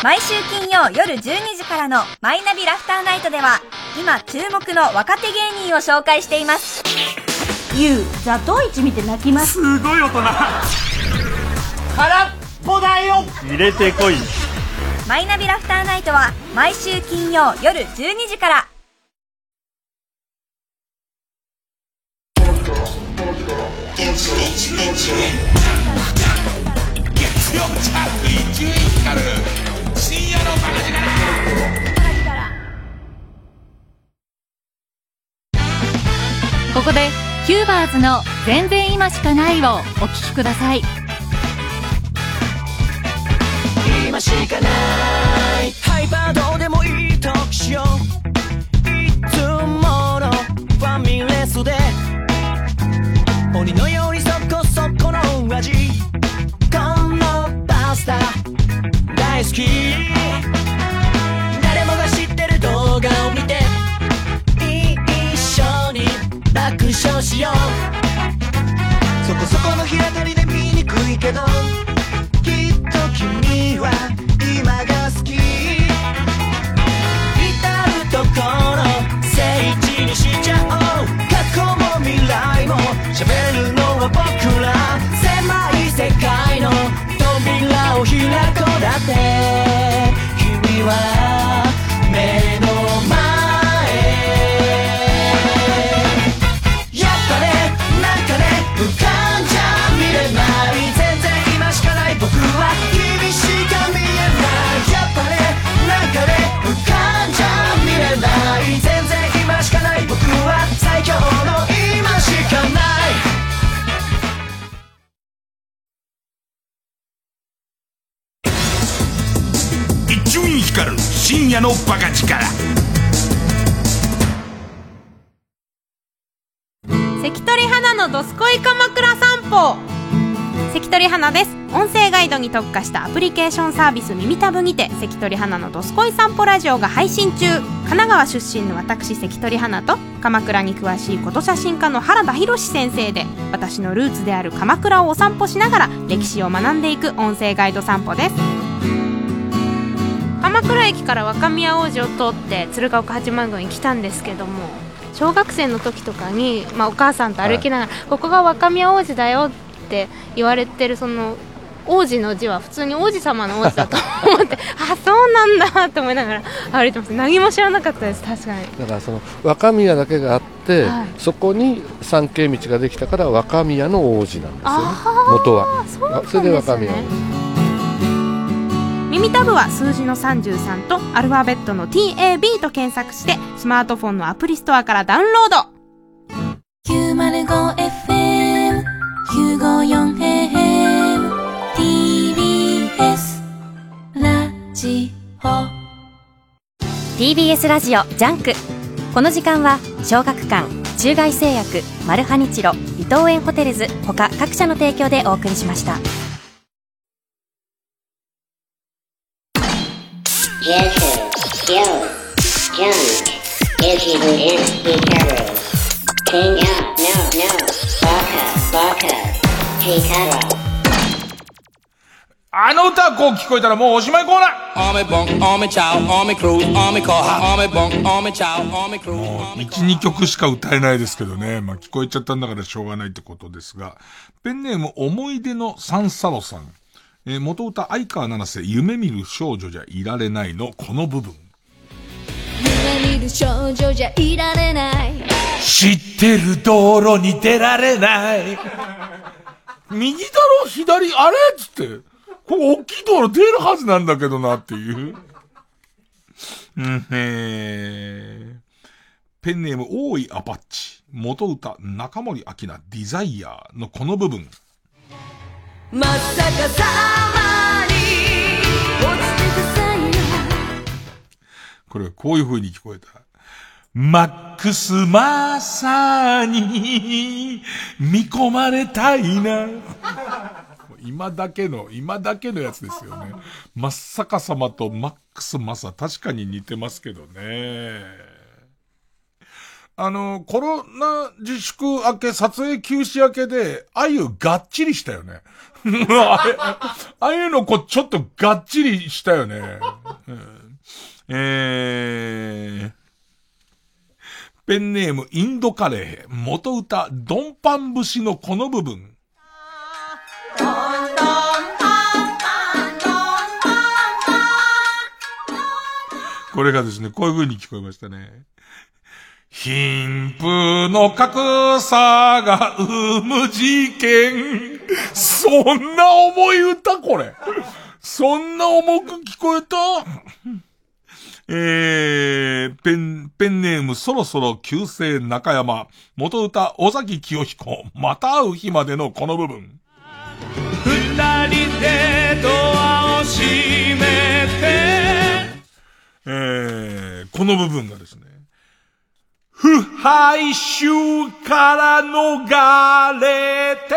Speaker 28: 毎週金曜夜12時からのマイナビラフターナイトでは今注目の若手芸人を紹介しています。
Speaker 29: ゆうザトウイチ見て泣きます。
Speaker 30: すごい大人。空っぽだよ。入れてこい。
Speaker 28: マイナビラフターナイトは毎週金曜夜12時から。
Speaker 1: 月曜チャート1位光 深夜の馬鹿力。
Speaker 15: ここでキューバーズの全然今しかないをお聞きください。
Speaker 2: 今しかないハイパーどうでもいい特集。いつものファミレスで。鬼のようにそこそこの味このパスタ大好き。誰もが知ってる動画を見て一緒に爆笑しようそこそこの日当たりで見にくいけどきっと君は今が好き。至るところ聖地にしちゃおう。過去も未来も。喋るのは僕ら。ひな子だって君は
Speaker 1: 深夜のバカ力。
Speaker 23: 関取花のどすこい鎌倉散歩。関取花です。音声ガイドに特化したアプリケーションサービス耳たぶにて関取花のどすこい散歩ラジオが配信中。神奈川出身の私関取花と鎌倉に詳しいこと写真家の原田博先生で私のルーツである鎌倉をお散歩しながら歴史を学んでいく音声ガイド散歩です。鎌倉駅から若宮王子を通って鶴岡八幡宮に来たんですけども小学生の時とかに、まあ、お母さんと歩きながら、ここが若宮王子だよって言われてるその王子の字は普通に王子様の王子だと思って あそうなんだって思いながら歩いてます。何も知らなかったです確かに。
Speaker 31: だからその若宮だけがあって、
Speaker 23: はい。
Speaker 31: そこに参詣道ができたから若宮の王子なんですよね。元は。
Speaker 23: そうなんですね。
Speaker 31: それで若宮王子
Speaker 23: 耳たぶは数字の33とアルファベットの TAB と検索してスマートフォンのアプリストアからダウンロード。
Speaker 13: 905FM954AM TBS ラジオ。
Speaker 3: TBS ラジオジャンク。この時間は小学館中外製薬マルハニチロ伊藤園ホテルズ他各社の提供でお送りしました
Speaker 1: あの歌こう聞こえたらもうおしまいコーナー
Speaker 8: army crew.
Speaker 1: 1、2曲しか歌えないですけどね。まあ、聞こえちゃったんだからしょうがないってことですが。ペンネーム思い出のサンサロさん。えー元歌相川七瀬夢見る少女じゃいられないのこの部分。
Speaker 13: 夢見る少女じゃいられない
Speaker 1: 知ってる道路に出られない。右だろ左あれ？っつって。ここ大きい道路出るはずなんだけどなっていう。うん、えー、ペンネーム大井アパッチ。元歌中森明菜ディザイアーのこの部分。
Speaker 13: まさかさまに落ちてくさいよ
Speaker 1: これこういう風に聞こえた。マックスマサに見込まれたいな。今だけの、今だけのやつですよね。真っ逆さまとマックスマサ、確かに似てますけどね。あの、コロナ自粛明け、撮影休止明けで、あゆがっちりしたよね。あゆの子ちょっとがっちりしたよね。うんえー、ペンネームインドカレー、元歌ドンパン節のこの部分。これがですね、こういう風に聞こえましたね。貧富の格差が生む事件。そんな重い歌これ。そんな重く聞こえたえー、ペン、ペンネームそろそろ旧姓中山。元歌尾崎清彦。また会う日までのこの部分。
Speaker 17: 二人でドアを閉めて
Speaker 1: えー、この部分がですね。腐敗臭から逃れて、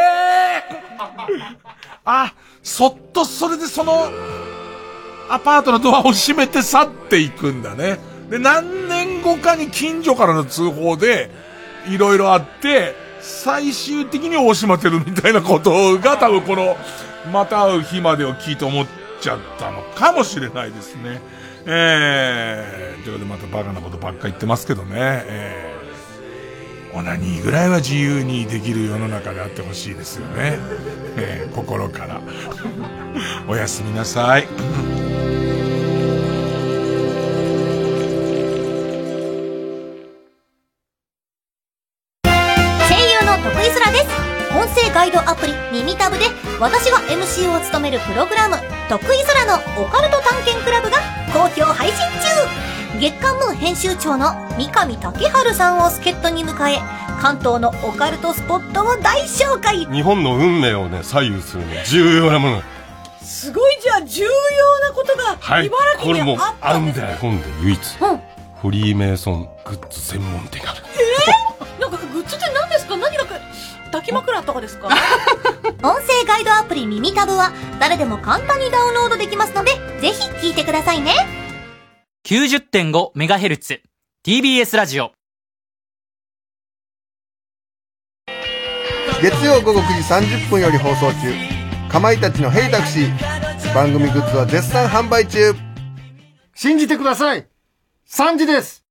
Speaker 1: あ、そっとそれでその、アパートのドアを閉めて去っていくんだね。で、何年後かに近所からの通報で、いろいろあって、最終的に大島てるみたいなことが多分この、また会う日までを聞いて思っちゃったのかもしれないですね。えー、ということでまたバカなことばっか言ってますけどね。えー、オナニーぐらいは自由にできる世の中であってほしいですよね。えー、心から。おやすみなさい。
Speaker 32: 声優の徳井空です音声ガイドアプリ耳タブで私が MC を務めるプログラム徳井空のオカルト月刊ムー編集長の三上竹春さんを助っ人に迎え関東のオカルトスポットを大紹介
Speaker 33: 日本の運命をね、左右するね、重要なもの。
Speaker 2: すごいじゃあ重要なことが
Speaker 33: はい。
Speaker 2: 茨
Speaker 33: これも
Speaker 2: 城にあっ、た
Speaker 33: あ
Speaker 2: んですね
Speaker 33: んだよ。日本で唯一、
Speaker 2: うん
Speaker 33: フリーメイソングッズ専門店がある。
Speaker 2: えー、なんかグッズって何ですか？何が抱き枕とかですか？
Speaker 32: 音声ガイドアプリ耳タブは誰でも簡単にダウンロードできますので、ぜひ聞いてくださいね。
Speaker 30: 90.5MHz TBS ラジオ。
Speaker 25: 月曜午後9時30分より放送中。かまいたちの「ヘイタクシー」番組グッズは絶賛販売中。
Speaker 24: 信じてください !3 時です